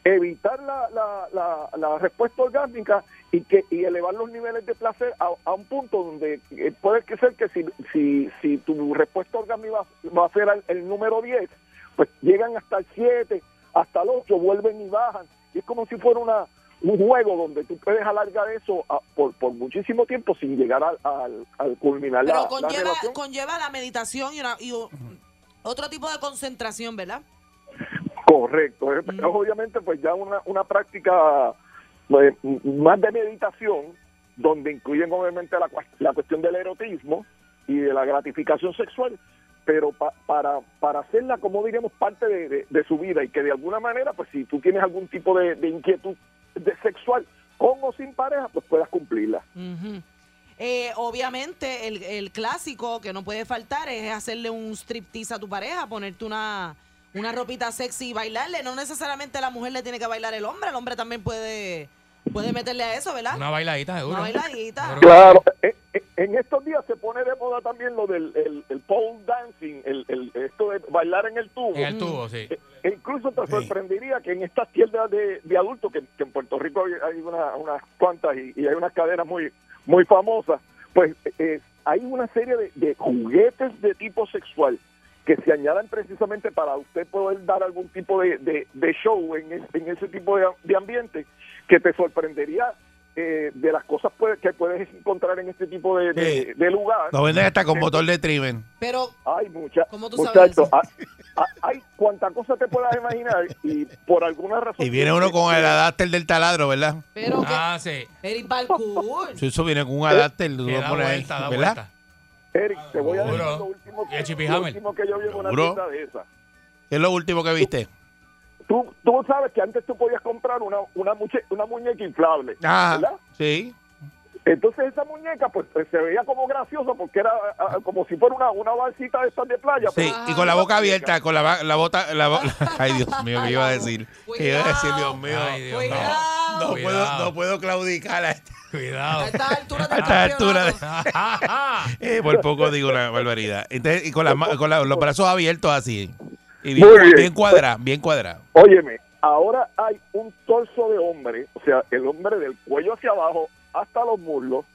evitar la, la, la, la respuesta orgásmica y que y elevar los niveles de placer a, a un punto donde eh, puede que ser que si, si, si tu respuesta orgásmica va, va a ser al- el número 10, pues llegan hasta el 7, hasta el 8, vuelven y bajan. Y es como si fuera una un juego donde tú puedes alargar eso a- por, por muchísimo tiempo sin llegar al, al, al culminar la, Pero la conlleva, relación. conlleva la meditación y, una- y otro tipo de concentración, ¿verdad? Correcto. Es- es obviamente pues ya una, una práctica m- más de meditación, donde incluyen obviamente la, la cuestión del erotismo y de la gratificación sexual, pero pa- para, para hacerla, como diríamos, parte de, de- de su vida y que de alguna manera, pues si tú tienes algún tipo de, de inquietud de sexual, con o sin pareja, pues puedas cumplirla. Eh, obviamente, el, el clásico que no puede faltar es hacerle un striptease a tu pareja, ponerte una, una ropita sexy y bailarle. No necesariamente la mujer le tiene que bailar el hombre, el hombre también puede, puede meterle a eso, ¿verdad? Una bailadita, seguro. Una bailadita. Claro, eh, eh, en estos días se pone de moda también lo del el, el pole dancing, el, el- esto de bailar en el tubo. En el tubo, sí. Eh, e incluso te sorprendería que en estas tiendas de, de adultos, que, que en Puerto Rico hay, hay una- unas cuantas y, y hay unas cadenas muy, muy famosas, pues eh, hay una serie de, de juguetes de tipo sexual que se añadan precisamente para usted poder dar algún tipo de, de- de show en, es- en ese tipo de, de ambiente que te sorprendería eh, de las cosas puede- que puedes encontrar en este tipo de, de- de lugar. Lo venden hasta con motor de trimen. Pero, Hay muchas. ¿Cómo tú sabes Muchachos, hay, hay cuanta cosa te puedas imaginar y por alguna razón. Y viene uno con el adapter del taladro, ¿verdad? Pero que Ah, sí. Eric Balcour. Sí, Eso viene con un adapter, tú lo da pones ahí, vuelta, da ¿verdad? vuelta. Eric, te voy a decir lo último, que, lo último que yo vi en una tienda de esa. ¿Qué es lo último que viste? Tú, tú sabes que antes tú podías comprar una, una, muche- una muñeca inflable, Ah, ¿verdad? sí. Entonces esa muñeca pues pues, se veía como graciosa porque era ah, como si fuera una, una balsita de estas de playa. Sí, pero- y con la boca abierta, con la, la bota. La, bo- ay, Dios mío, ¿qué iba a decir? ¿Qué iba a decir, Dios mío? Ay, Dios mío. no, no puedo, no puedo claudicar a esta, Cuidado. A esta altura. de- campeonato. eh, por poco digo una barbaridad. Entonces, y con, las ma- con la- los brazos abiertos así. Y bien, Muy bien. bien cuadrado, bien cuadrado. Óyeme, ahora hay un torso de hombre, o sea, el hombre del cuello hacia abajo hasta los muslos,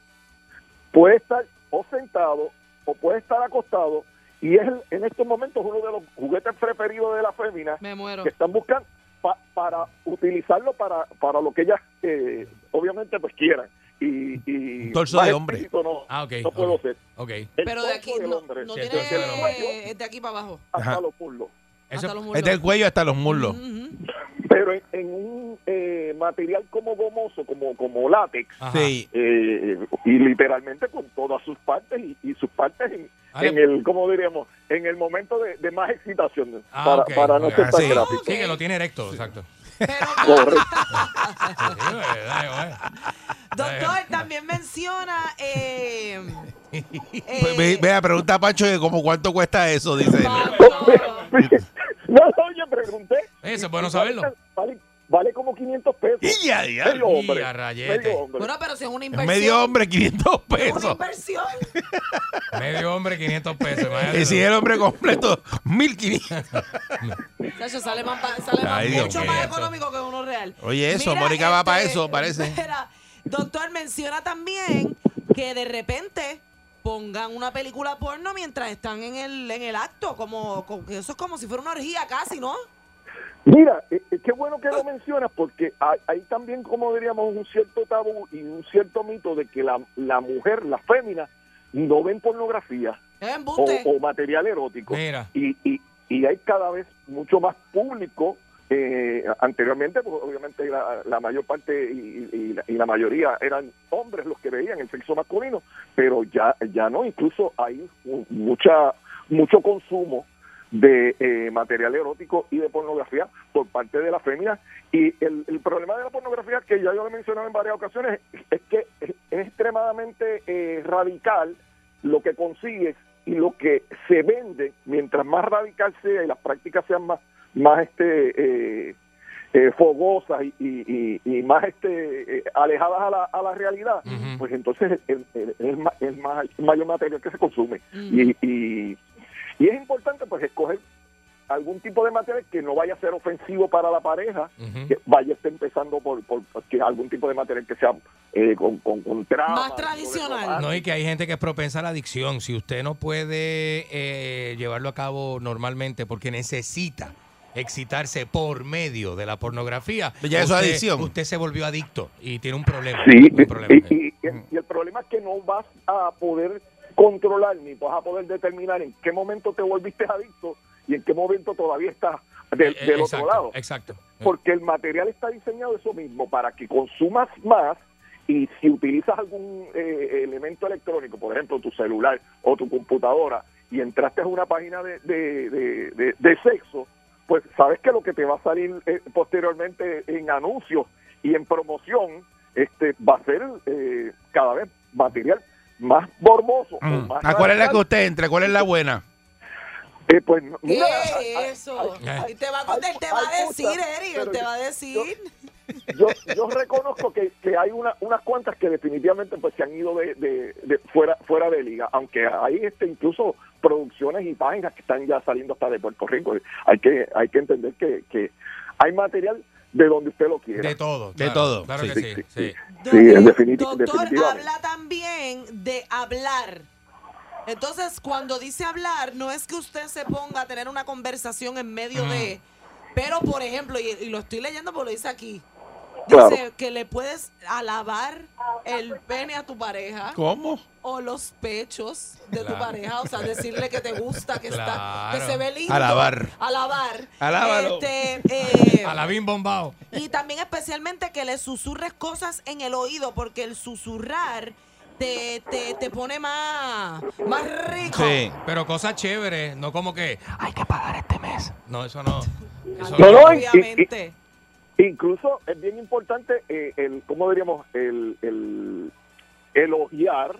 puede estar o sentado o puede estar acostado y es el- en estos momentos uno de los juguetes preferidos de la fémina Me muero. que están buscando pa- para utilizarlo para, para lo que ellas eh, obviamente pues quieran. Y, y torso de hombre. No, Ah, ok. no puedo ser. Ok. El Pero de aquí no, no Sí, tiene es de aquí para abajo. hasta Ajá. los muslos. Es del cuello hasta los muslos. Pero en, en un eh, material como gomoso, como, como látex. Sí. eh, y literalmente con todas sus partes y, y sus partes en, el, como diríamos, en el momento de, de más excitación, Ah, para, ok, para no ser Ah, tan sí. gráfico. Sí, que lo tiene erecto, exacto. Pero, Correcto. Doctor, también menciona. Eh, eh, Ve- ve- Vea, pregunta a Pancho que como cuánto cuesta eso, dice él. no, oye, pregunté. Eso es bueno saberlo. Vale, como 500 pesos. Y ya, ya. Medio hombre. Y a rayete. Medio hombre. bueno, pero si es una Es inversión. medio hombre, 500 es una pesos. inversión. Medio hombre, 500 pesos. imagínate Y si es el hombre completo, 1500. Chacho, sale más, sale más- Ay, mucho más económico que uno real. Oye, eso, Mira, Mónica va este, para eso, parece. espera, doctor, menciona también que de repente pongan una película porno mientras están en el, en el acto, como, como que eso es como si fuera una orgía casi, ¿no? Mira, eh, eh, qué bueno que lo mencionas porque hay, hay también, como diríamos, un cierto tabú y un cierto mito de que la, la mujer, la fémina, no ven pornografía o, material erótico. Mira. Y, y, y hay cada vez mucho más público. eh, anteriormente, pues, obviamente, la, la mayor parte y, y la, y la mayoría eran hombres los que veían el sexo masculino, pero ya, ya no, incluso hay mucha mucho consumo de eh, material erótico y de pornografía por parte de la fémina. Y el, el problema de la pornografía, que ya yo lo he mencionado en varias ocasiones, es que es, es extremadamente eh, radical lo que consigues y lo que se vende, mientras más radical sea y las prácticas sean más, más este, eh, eh, fogosas y, y- y- y más este, eh, alejadas a la, a la realidad, pues entonces es, ma- es más, mayor material que se consume. y, y, y es importante pues escoger algún tipo de material que no vaya a ser ofensivo para la pareja, que vaya a estar empezando por, por, por que algún tipo de material que sea eh, con, con, con trama, Más tradicional. No, y que hay gente que es propensa a la adicción. Si usted no puede eh, llevarlo a cabo normalmente porque necesita excitarse por medio de la pornografía, Ya eso es usted- adicción. Usted se volvió adicto y tiene un problema. Sí, un problema. y, y- y- y el problema es que no vas a poder controlar ni vas a poder determinar en qué momento te volviste adicto y en qué momento todavía estás del, Eh, del exacto, otro lado. Exacto. Porque el material está diseñado eso mismo, para que consumas más y si utilizas algún eh, elemento electrónico, por ejemplo tu celular o tu computadora, y entraste a una página de, de, de- de- de sexo, pues sabes que lo que te va a salir eh, posteriormente en anuncios y en promoción este va a ser eh, cada vez material más morboso. o Mm. más ¿A cuál es la que usted entra? ¿Cuál es la buena? Eh, pues, ¿Qué mira, es eso? hay- Y te va a, contar, hay- te va a decir, Eric, te yo- va a decir. yo, yo reconozco que, que hay una, unas cuantas que definitivamente pues se han ido de, de- de fuera fuera de liga, aunque hay este incluso producciones y páginas que están ya saliendo hasta de Puerto Rico. Hay que hay que entender que, que hay material de donde usted lo quiera. De todo. De claro, todo, Claro sí. que Sí, sí. sí, sí. Sí, en Doc- definiti- Doctor habla también de hablar. Entonces, cuando dice hablar, no es que usted se ponga a tener una conversación en medio de. Pero, por ejemplo, y, y lo estoy leyendo porque lo dice aquí. Dice que le puedes alabar el pene a tu pareja ¿Cómo? o los pechos de tu pareja, o sea, decirle que te gusta, que está, que se ve lindo. Alabar. Alabar. Alábalo. Este, eh, A la bim bombao. y también especialmente que le susurres cosas en el oído, porque el susurrar te, te, te pone más, más rico. Sí. Pero cosas chéveres, no como que hay que pagar este mes. No, eso no. Eso No, no, y- Obviamente. Incluso es bien importante eh, el, ¿cómo diríamos? El, el elogiar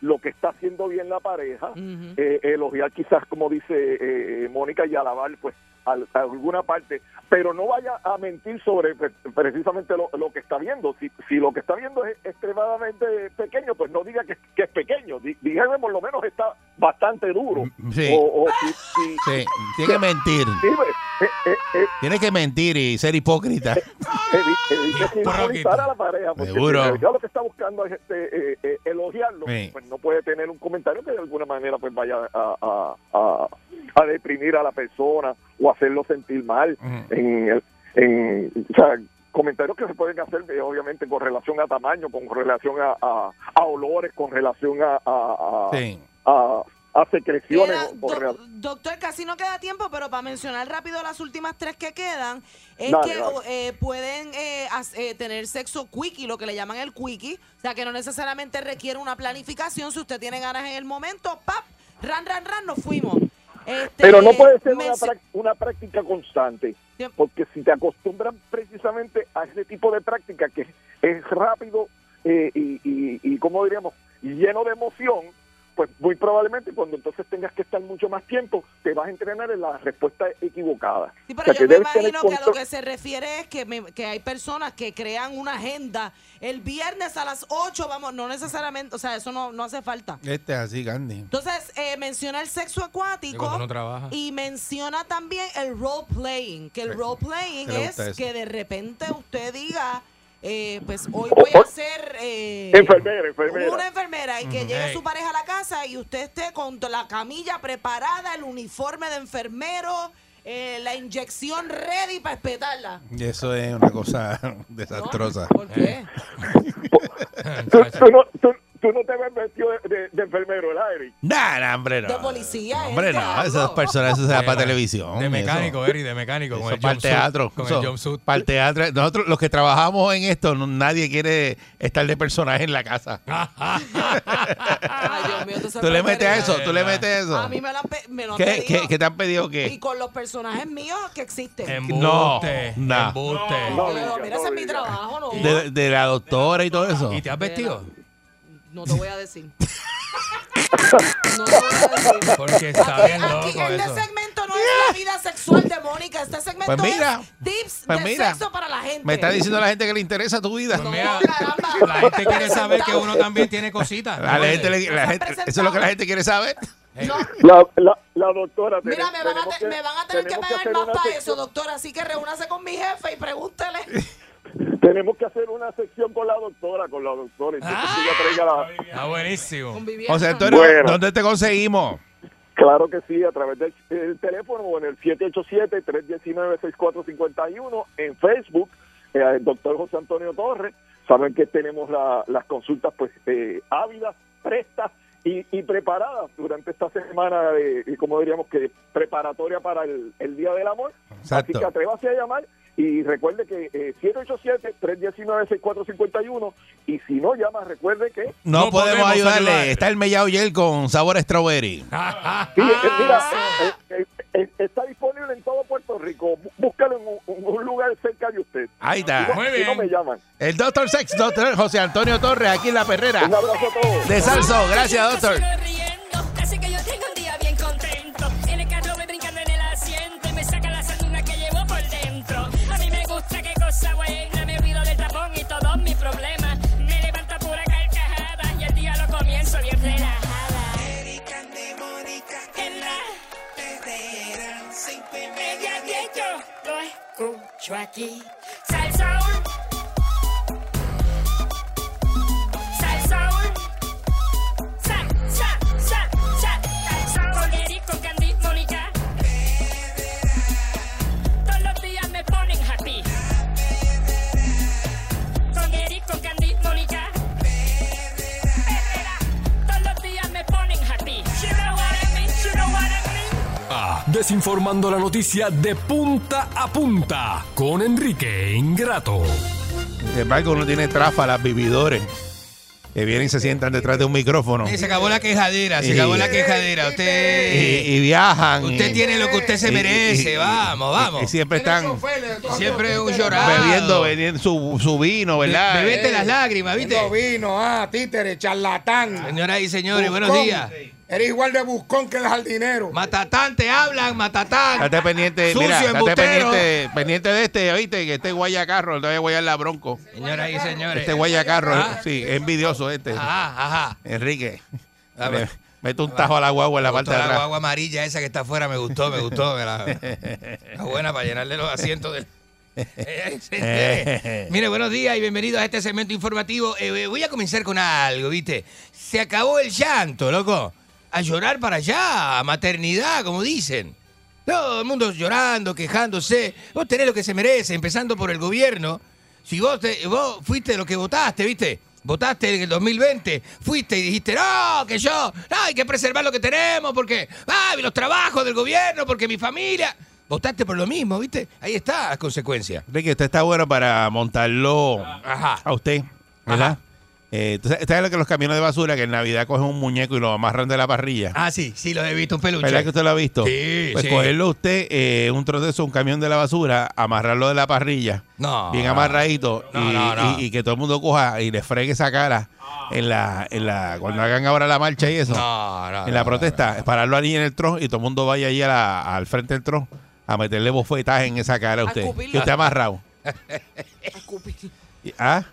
lo que está haciendo bien la pareja, eh, elogiar quizás, como dice eh, Mónica, y alabar pues a alguna parte, pero no vaya a mentir sobre pre- precisamente lo, lo que está viendo. Si, si lo que está viendo es extremadamente pequeño, pues no diga que, que es pequeño, que por lo menos está bastante duro. Mm, Sí. O, o si, si- Sí, tiene que mentir. pues, eh, eh, eh, Tiene que mentir y ser hipócrita. evi- evite ridiculizar a la pareja, porque Seguro. si lo que está buscando es este, elogiarlo, Sí. pues no puede tener un comentario que de alguna manera pues vaya a, a, a, a deprimir a la persona o hacerlo sentir mal. en, el- en, o sea, comentarios que se pueden hacer eh, obviamente con relación a tamaño, con relación a, a, a olores, con relación a, a, a, Sí. a- a secreciones. Queda- doctor, casi no queda tiempo, pero para mencionar rápido las últimas tres que quedan, es Dale, que dale. eh, pueden eh, as- eh, tener sexo quickie, lo que le llaman el quickie, o sea que no necesariamente requiere una planificación, si usted tiene ganas en el momento, ¡pap! Ran, ran, ran, nos fuimos. Este, Pero no puede ser una, una práctica constante, porque si te acostumbran precisamente a ese tipo de práctica que es rápido eh, y, y, y, como diríamos, lleno de emoción, pues muy probablemente cuando entonces tengas que estar mucho más tiempo, te vas a entrenar en la respuesta equivocada. Sí, O pero sea, yo que me debes tener imagino que a lo que se refiere es que, me- que hay personas que crean una agenda el viernes a las 8, vamos, no necesariamente, o sea, eso no, no hace falta. Este es así, Gandhi. Entonces, eh, menciona el sexo Y acuático trabaja. y menciona también el role playing, que el role playing ¿Qué le es que de repente usted diga, eh, pues hoy voy a ser eh, Enfermera, enfermera. una enfermera y que llegue su pareja a la casa y usted esté con la camilla preparada, el uniforme de enfermero, eh, la inyección ready para espetarla. Y eso es una cosa desastrosa. ¿Por qué? Tú, tú no, tú- tú no te ves vestido de, de- de enfermero, ¿verdad, Eric? Nah, nah, hombre, no. De policía, Hombre, no, algo. esas personas, eso se da para televisión. De mecánico, eso. Eri, de mecánico. Con Eso el para el teatro. Con Eso, el jumpsuit. para el teatro. Nosotros, los que trabajamos en esto, no- nadie quiere estar de personaje en la casa. Ay, Dios mío, ¿Tú le metes a eso? ¿Tú le metes eso? A mí me lo han, pe- me lo han ¿Qué, pedido. qué, qué te han pedido Y qué? con los personajes míos que existen. Embuste. No, Embuste. No, mira, no ese es mi trabajo, ¿no? De, de la doctora y todo eso. ¿Y te has vestido? No te voy a decir. No te voy a decir. Porque está bien Aquí, loco este eso. segmento no es la vida sexual de Mónica. Este segmento Pues mira, es tips pues de mira, sexo para la gente. Me está diciendo la gente que le interesa tu vida. Pues mira, caramba. la gente quiere saber que uno también tiene cositas. La gente le- la gente- eso es lo que la gente quiere saber. La, la, la doctora. Mira, me van, a te- me van a tener que pagar más para eso, doctora. Así que reúnase con mi jefe y pregúntele. Tenemos que hacer una sección con la doctora, con la doctora. Ah. la... Está buenísimo. José Antonio, Bueno. ¿dónde te conseguimos? Claro que sí, a través del el teléfono o en el 787-319-6451, en Facebook, eh, el doctor José Antonio Torres. Saben que tenemos la- las consultas pues eh, ávidas, prestas y, y preparadas durante esta semana, de, de, como diríamos que preparatoria para el, el Día del Amor. Exacto. Así que atrévase a llamar y recuerde que eh, 787-319-6451 y si no llama, recuerde que... No, No podemos, podemos ayudarle. ayudar. Está el mellao Yel con sabor a strawberry. Sí, eh, mira, eh, eh, eh, está disponible en todo Puerto Rico. Bú- Búscalo en un, un lugar cerca de usted. Ahí está. Muy si no bien. me llaman. El doctor Sex, doctor José Antonio Torres, aquí en La Perrera. Un abrazo a todos. De Salso. Gracias, doctor. Tracky. Desinformando la noticia de punta a punta con Enrique Ingrato. Sin embargo, uno tiene tráfalas, vividores, que vienen y se sientan detrás de un micrófono. Eh, Se acabó la quejadera, se Y- acabó la quejadera. Usted, y viajan. usted y- tiene lo que usted se merece. y- vamos, vamos. Y siempre están Siempre un llorado. bebiendo, bebiendo su, su vino, ¿verdad? Bebete las lágrimas, ¿viste? No vino, ah, títere, charlatán. Señoras y señores, buenos días. Eres igual de buscón que el jardinero. Matatán, te hablan, matatán. Estate pendiente, Sucio, mira, estate pendiente, pendiente de este, oíste, que este guayacarro, no te voy a guayar la bronco. Señoras y señores. Este guayacarro, Ah. sí, es envidioso este. Ajá, ajá. Enrique. Me- bueno. mete un tajo a la guagua en la Me parte de la guagua amarilla esa que está afuera, me gustó, me gustó. me la, la buena para llenarle los asientos del. Eh. Mire, buenos días y bienvenidos a este segmento informativo. Eh, voy a comenzar con algo, ¿viste? Se acabó el llanto, loco. A llorar para allá, a maternidad, como dicen. Todo el mundo llorando, quejándose. Vos tenés lo que se merece, empezando por el gobierno. Si vos, te- vos fuiste lo que votaste, ¿viste? Votaste en el 2020, fuiste y dijiste, no, que yo, no, hay que preservar lo que tenemos porque, los trabajos del gobierno, porque mi familia. Votaste por lo mismo, ¿viste? Ahí está las consecuencias. Enrique, usted está bueno para montarlo Ajá. a usted, ¿verdad? Ajá. Eh, ¿tú sabes- ¿Sabes lo que los camiones de basura que en Navidad cogen un muñeco y lo amarran de la parrilla? Ah, sí, sí, lo he visto, un peluche. ¿Verdad que usted lo ha visto? Sí, Pues sí. cogerlo usted, eh, un trozo de eso, un camión de la basura, amarrarlo de la parrilla, No. bien amarradito, No, y, no, no. y- y que todo el mundo coja y le fregue esa cara en la, en la, cuando hagan ahora la marcha y eso, No, no, en la no, protesta, pararlo allí en el tron y todo el mundo vaya allí a la- al frente del tron a meterle bofetaje en esa cara a usted. escupirlo. Que usted amarrado. Y- ¿Ah?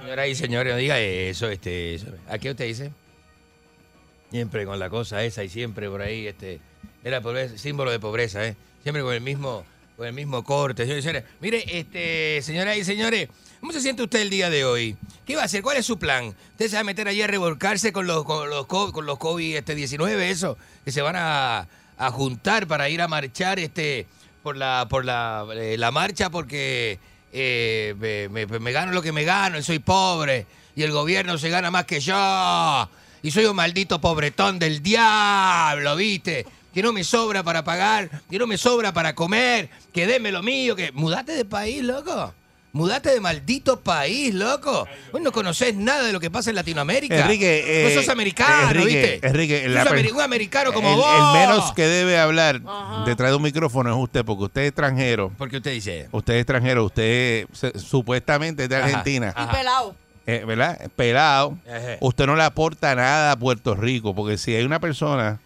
Señoras y señores, no diga eso, este. ¿A qué usted dice? Siempre con la cosa esa y siempre por ahí, este, era símbolo de pobreza, ¿eh? Siempre con el mismo, con el mismo corte. Señores señores, mire, este, señoras y señores, ¿cómo se siente usted el día de hoy? ¿Qué va a hacer? ¿Cuál es su plan? ¿Usted se va a meter allí a revolcarse con los, con los, co- con los COVID este, 19, eso? Que se van a, a juntar para ir a marchar, este, por la, por la, eh, la marcha porque eh, me, me- gano lo que me gano, soy pobre. Y el gobierno se gana más que yo. Y soy un maldito pobretón del diablo, ¿viste? Que no me sobra para pagar, que no me sobra para comer, que deme lo mío, que... Mudate de país, loco. Mudate de maldito país, loco. Vos no conocés nada de lo que pasa en Latinoamérica. Enrique, Vos eh, sos americano, Enrique, ¿viste? Enrique, Sos la ameri- un americano como el, vos. el menos que debe hablar detrás de un micrófono es usted, porque usted es extranjero. Porque usted dice... Usted es extranjero, usted se- supuestamente es de Ajá, Argentina, Y pelado. Eh, ¿verdad? Pelado. Ejé. Usted no le aporta nada a Puerto Rico, porque si hay una persona,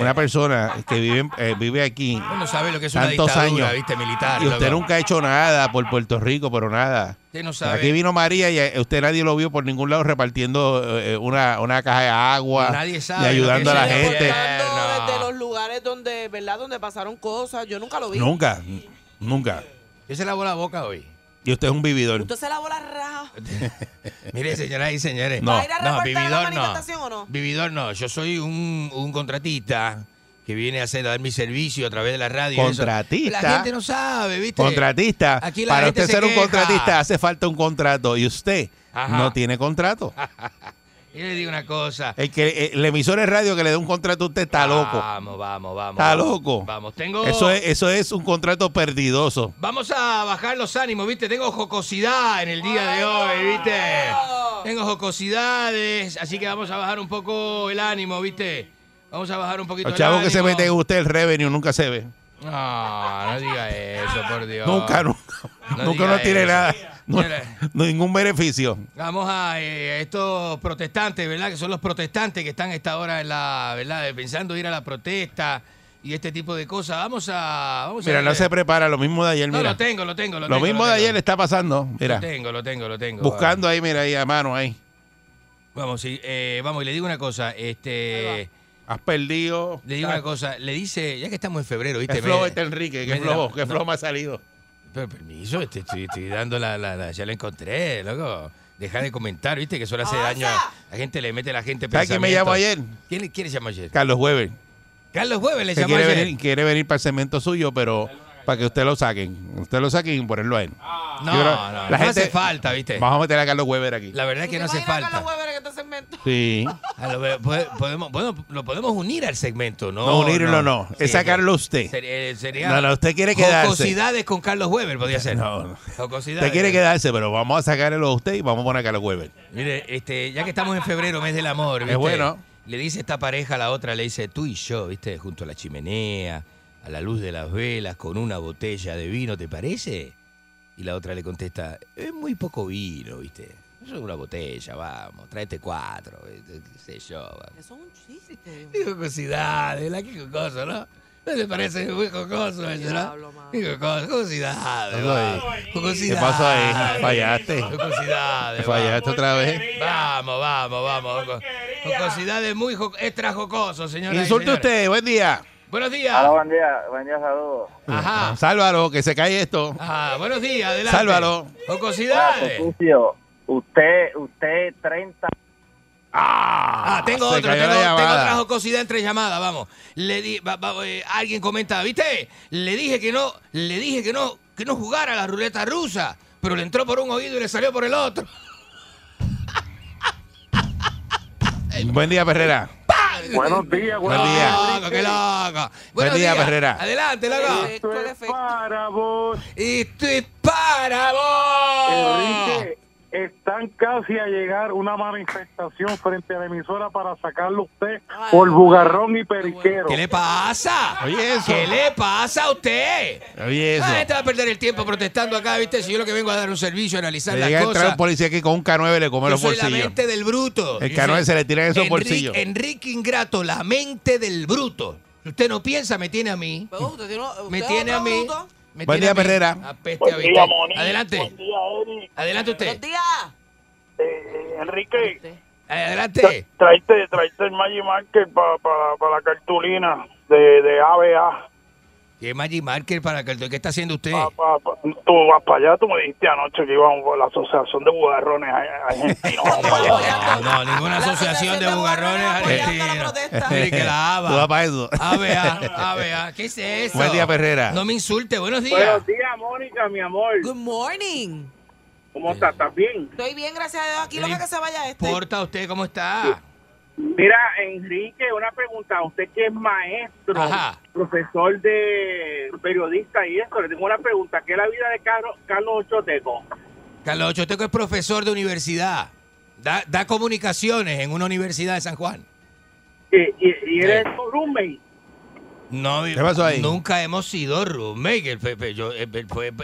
una persona que vive, eh, vive aquí Vos no sabés lo que es una tantos dictadura, años ¿viste? Militar. y usted loco. nunca ha hecho nada por Puerto Rico, pero nada. Usted no sabe. Aquí vino María y eh, usted nadie lo vio por ningún lado repartiendo eh, una, una caja de agua Nadie sabe y ayudando a la gente. Reportando desde los lugares donde, ¿verdad? Donde pasaron cosas. Yo nunca lo vi. Nunca, nunca. Yo se lavó la boca hoy. Y usted es un vividor. ¿Usted se lavó la raja? Mire, señoras y señores. No. ¿Va a ir a No, reportar la vividor no. manifestación o no? Vividor no. Yo soy un, un contratista que viene a hacer a dar mi servicio a través de la radio. eso. Contratista. La gente no sabe, ¿viste? Contratista. Aquí la Para gente usted se ser un contratista hace falta un contrato y usted Ajá. no tiene contrato. Y le digo una cosa. El que eh, el emisor de radio que le dé un contrato a usted está loco. Vamos, vamos, vamos. Está loco. Vamos, tengo. Eso es eso es un contrato perdidoso. Vamos a bajar los ánimos, ¿viste? Tengo jocosidad en el día de hoy, ¿viste? Tengo jocosidades, así que vamos a bajar un poco el ánimo, ¿viste? Vamos a bajar un poquito Los el chavos que se ánimo. meten en usted el revenue nunca se ve. No, no diga eso, por Dios. Nunca, nunca. No nunca no tiene eso. nada. No- ningún beneficio. Vamos a eh, estos protestantes, ¿verdad? Que son los protestantes que están a esta hora en la, ¿verdad? Pensando ir a la protesta y este tipo de cosas. Vamos a... Vamos Mira, a no se prepara. Lo mismo de ayer, No, mira. lo tengo, lo tengo, lo, Lo tengo, mismo de tengo. ayer está pasando. Mira. Lo tengo, lo tengo, lo tengo. Buscando ahí, mira, ahí a mano ahí. Vamos, sí, eh, vamos, y le digo una cosa, este... Has perdido. Le digo una cosa, le dice, ya que estamos en febrero, ¿viste? Qué flojo este Enrique, qué flojo, qué no, flojo me ha salido. Pero permiso, estoy, estoy dando la, la, la- Ya la encontré, loco. Deja de comentar, ¿viste? Que eso le hace daño. a- La gente le mete a la gente ¿Sabes quién me llamó ayer? ¿Quién, quién le llamó ayer? Carlos Weber. Carlos Hueves le llamó quiere ayer. venir, quiere venir para el segmento suyo, pero para que usted lo saquen. Usted lo saquen y ponerlo a él. No, creo- no, la no gente- hace falta, ¿viste? Vamos a meter a Carlos Weber aquí. La verdad es que no hace ¿Te imaginas a falta. Carlos Weber en este segmento? Sí. A lo podemos, bueno, lo podemos unir al segmento, ¿no? No, unirlo no. Es Sí, sacarlo usted. Sería, eh, sería No, no, usted quiere quedarse. Jocosidades con Carlos Weber, podría ser. No, no. Jocosidades. Usted quiere quedarse, pero vamos a sacarlo a usted y vamos a poner a Carlos Weber. Mire, este, ya que estamos en febrero, mes del amor, ¿viste? Es bueno. Le dice esta pareja a la otra, le dice, tú y yo, ¿viste? Junto a la chimenea, a la luz de las velas, con una botella de vino, ¿te parece? Y la otra le contesta, es muy poco vino, ¿viste? Es una botella, vamos, tráete cuatro, ¿viste? qué sé yo. va. Eso es un chiste. Qué jocosidades, la qué jocoso, ¿no? ¿No te parece muy jocoso eso, no? Qué jocoso, jocosidades. ¿Qué pasó ahí? Fallaste. Jocosidades, Fallaste otra vez. Vamos, vamos, vamos. Jo- Jocosidades muy jo- extra jocosos, señora. Insulte usted, buen día. Buenos días. Hola, buen día, buen día, saludos. Ajá. Sálvalo, que se cae esto. Ajá, buenos días, adelante. Sálvalo. Jocosidades. Sucio, usted, usted 30 Ah, tengo se otro, tengo, tengo otra jocosidad entre llamadas, vamos. Le di, va- va- eh, alguien comenta, ¿viste? Le dije que no, le dije que no, que no jugara a la ruleta rusa, pero le entró por un oído y le salió por el otro. Buen día, Perrera. Buenos días, Buen buenos días. día. Loco, qué loco. Buen día, días. Perrera. Adelante, loco. El efecto. Para vos, Esto es para vos. Enrique, están casi a llegar una manifestación frente a la emisora para sacarlo usted por bugarrón y periquero. ¿Qué le pasa? Oye, eso. ¿Qué le pasa a usted? Oye, eso. Ah, este va a perder el tiempo protestando acá, ¿viste? Si yo lo que vengo a dar un servicio, a analizar Le las cosas. un policía aquí con un K9 le come Yo los soy la bolsillos. mente del bruto. El Yo K9 soy se le tira en esos Enrique- bolsillos. Enrique Ingrato, la mente del bruto. Si usted no piensa, me tiene a mí. Pero usted tiene- usted Me tiene a mí. bruto. Me Buen día. Perrera. Buen día. Adelante. Buen día, Eri. Adelante usted. Buenos días. Enrique, Adelante. traiste, traiste el Magic Marker para pa, pa la cartulina de, de ABA. ¿Qué Magic Marker para que ¿Qué está haciendo usted? Pa, pa, pa- Tú vas para allá, tú me dijiste anoche que íbamos por la Asociación de Bugarrones Argentinos. No, no, ninguna asociación de bugarrones argentinos. protesta. Mire que la Tú vas ABA. para eso. ABA, ABA. ¿Qué es eso? Buen día, Perrera. No me insulte. Buenos días. Buenos días, Mónica, mi amor. Good morning. ¿Cómo estás? ¿Estás bien? Estoy bien, gracias a Dios. Aquí lo que se vaya este. ¿Porta usted cómo está? Mira, Enrique, una pregunta. Usted que es maestro, Ajá. profesor de periodista y eso, le tengo una pregunta. ¿Qué es la vida de Carlos, Carlos Ochoteco? Carlos Ochoteco es profesor de universidad. Da, da comunicaciones en una universidad de San Juan. Y, y, y eres su roommate. No, ¿Qué pasó ahí? nunca hemos sido roommate. Él fue- fue- yo, eh,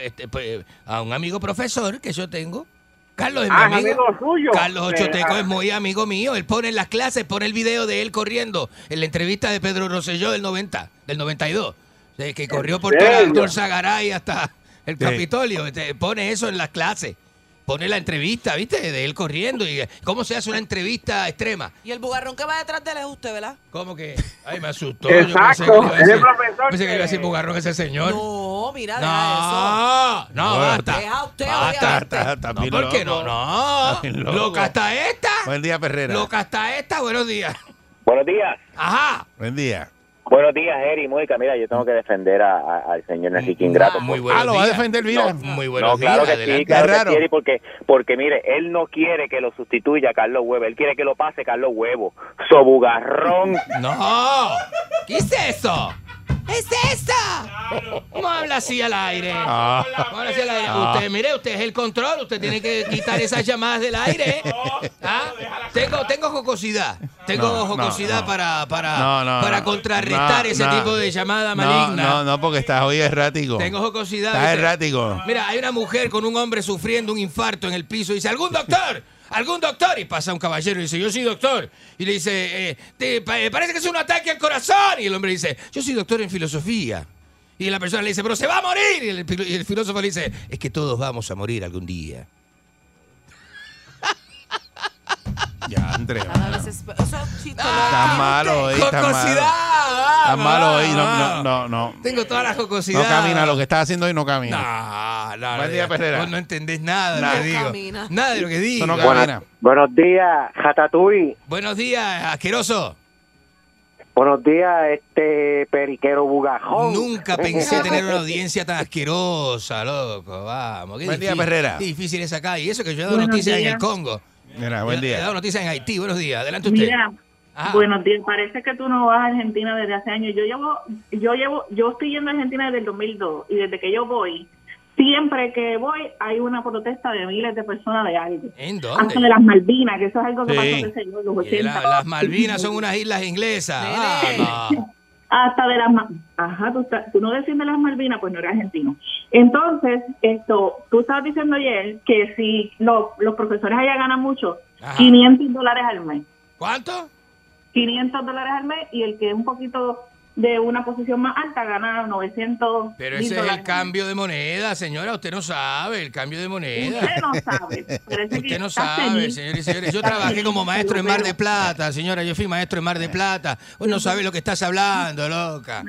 este, fue a un amigo profesor que yo tengo. Carlos es mi Ah, amigo. amigo suyo. Carlos Ochoteco Eh, es muy amigo mío. Él pone en las clases, pone el video de él corriendo en la entrevista de Pedro Rosselló del 90, del 92. de que corrió por todo el Zagaray hasta el Sí. Capitolio. Este, Pone eso en las clases. Pone la entrevista, ¿viste? De él corriendo. y ¿Cómo se hace una entrevista extrema? Y el bugarrón que va detrás de él es usted, ¿verdad? ¿Cómo que? Ay, me asustó. Exacto, Yo pensé que le iba a es el decir- profesor pensé que iba a decir bugarrón ese señor. No, mira, deja eso. No, no, No, basta. Deja usted, No, ¿por qué no? No. Loco. Loca hasta esta. Buen día, Perrera. Loca hasta esta. Buenos días. Buenos días. Ajá. Buen día. Buenos días, Eri, Mónica. Mira, yo tengo que defender a- a- al señor Enrique Ingrato. Muy Ah, lo va a defender, mira. Muy buenos no, días. claro que adelante. sí, claro Qué que raro. sí, porque, porque mire, él no quiere que lo sustituya Carlos Huevo, él quiere que lo pase Carlos Huevo. Sobugarrón. No. ¿Qué es eso? ¿Es eso? ¿Cómo habla así al aire? Ah. ¿Cómo habla así al aire? Ah. Usted, mire, usted es el control. Usted tiene que quitar esas llamadas del aire. ¿Ah? Tengo, tengo jocosidad. Tengo No, no, jocosidad no. para, para, No, no, para no. contrarrestar No, ese no. tipo de llamada No, maligna. no, no, porque estás hoy errático. Tengo jocosidad. Estás errático. Mira, hay una mujer con un hombre sufriendo un infarto en el piso y dice, ¿algún doctor? ¿Algún doctor? Y pasa un caballero y dice, yo soy doctor. Y le dice, eh, te- pa- eh, parece que es un ataque al corazón. Y el hombre dice, yo soy doctor en filosofía. Y la persona le dice, pero se va a morir. Y el, filo- y el filósofo le dice, es que todos vamos a morir algún día. Ya, André. Cada vez es- Eso malo hoy, estás. Estás malo hoy. No, vamos. no, no, no. Tengo toda la jocosidad. No camina. Lo que estás haciendo hoy no camina. No, no, Buen día, Perrera. Vos no entendés nada de lo Nada. que digo. Nada de lo que digo. Eso no camina. Buenos días, Jatatui. Buenos días, asqueroso. Buenos días, este periquero bugajón. Nunca pensé tener una audiencia tan asquerosa, loco. Vamos. Qué Buen día, difícil- Perrera. Qué difícil es acá. Y eso que yo he dado Buenos noticias en el Congo. Mira, buen He día. dado noticias en Haití. Buenos días. Adelante usted. Mira, Ajá. buenos días. Parece que tú no vas a Argentina desde hace años. Yo llevo, yo llevo, yo estoy yendo a Argentina desde el 2002 y desde que yo voy, siempre que voy hay una protesta de miles de personas de algo. ¿En Hasta de dónde? las Malvinas, que eso es algo que Sí. pasó qué sé yo, en los Eh, 80. la- las Malvinas son unas islas inglesas. Hasta de las ajá tú, estás- tú no defiendes las Malvinas pues no eres argentino entonces esto tú estabas diciendo ayer que si los, los profesores allá ganan mucho Ajá. 500 dólares al mes ¿Cuánto? 500 dólares al mes y el que es un poquito de una posición más alta gana 900 Pero ese es el dólares. cambio de moneda, señora. Usted no sabe el cambio de moneda. usted no sabe Usted no sabe, señores y señores. Yo trabajé como maestro en Mar de Plata, señora. Yo fui maestro en Mar de Plata. Vos no sabés lo que estás hablando, loca.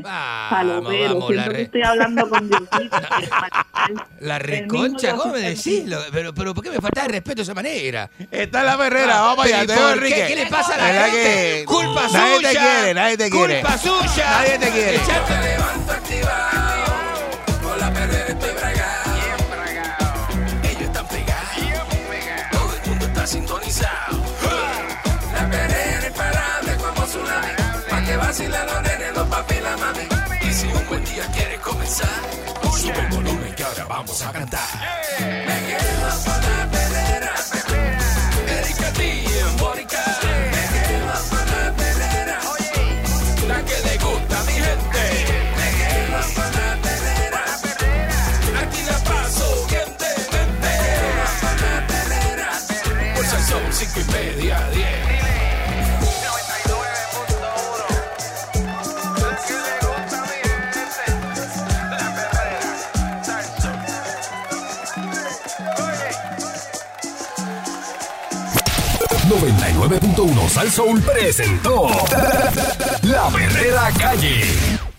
Vamos, vamos, la, re- estoy hablando con Diosito, la reconcha. ¿Cómo me decís? Pero, pero ¿por qué me falta de respeto de esa manera? Está la Perrera. Ah, Vamos allá. pero ¿y Te veo, por Enrique. ¿Qué? ¿Qué le pasa a la ¿Verdad gente? Culpa nadie suya. te quiere, nadie te quiere. Culpa suya. Nadie te quiere. Echate- levanto activado. Con la perrera estoy bragado. Ellos están pegados. Todo el mundo está sintonizado. La perrera imparable como tsunami. Pa' que vacilen los nenes, los papi y la mami. Y si un buen día quieres comenzar, sube el volumen que ahora vamos a cantar. Me quedo .1 Sal Soul presentó La Verdadera Calle.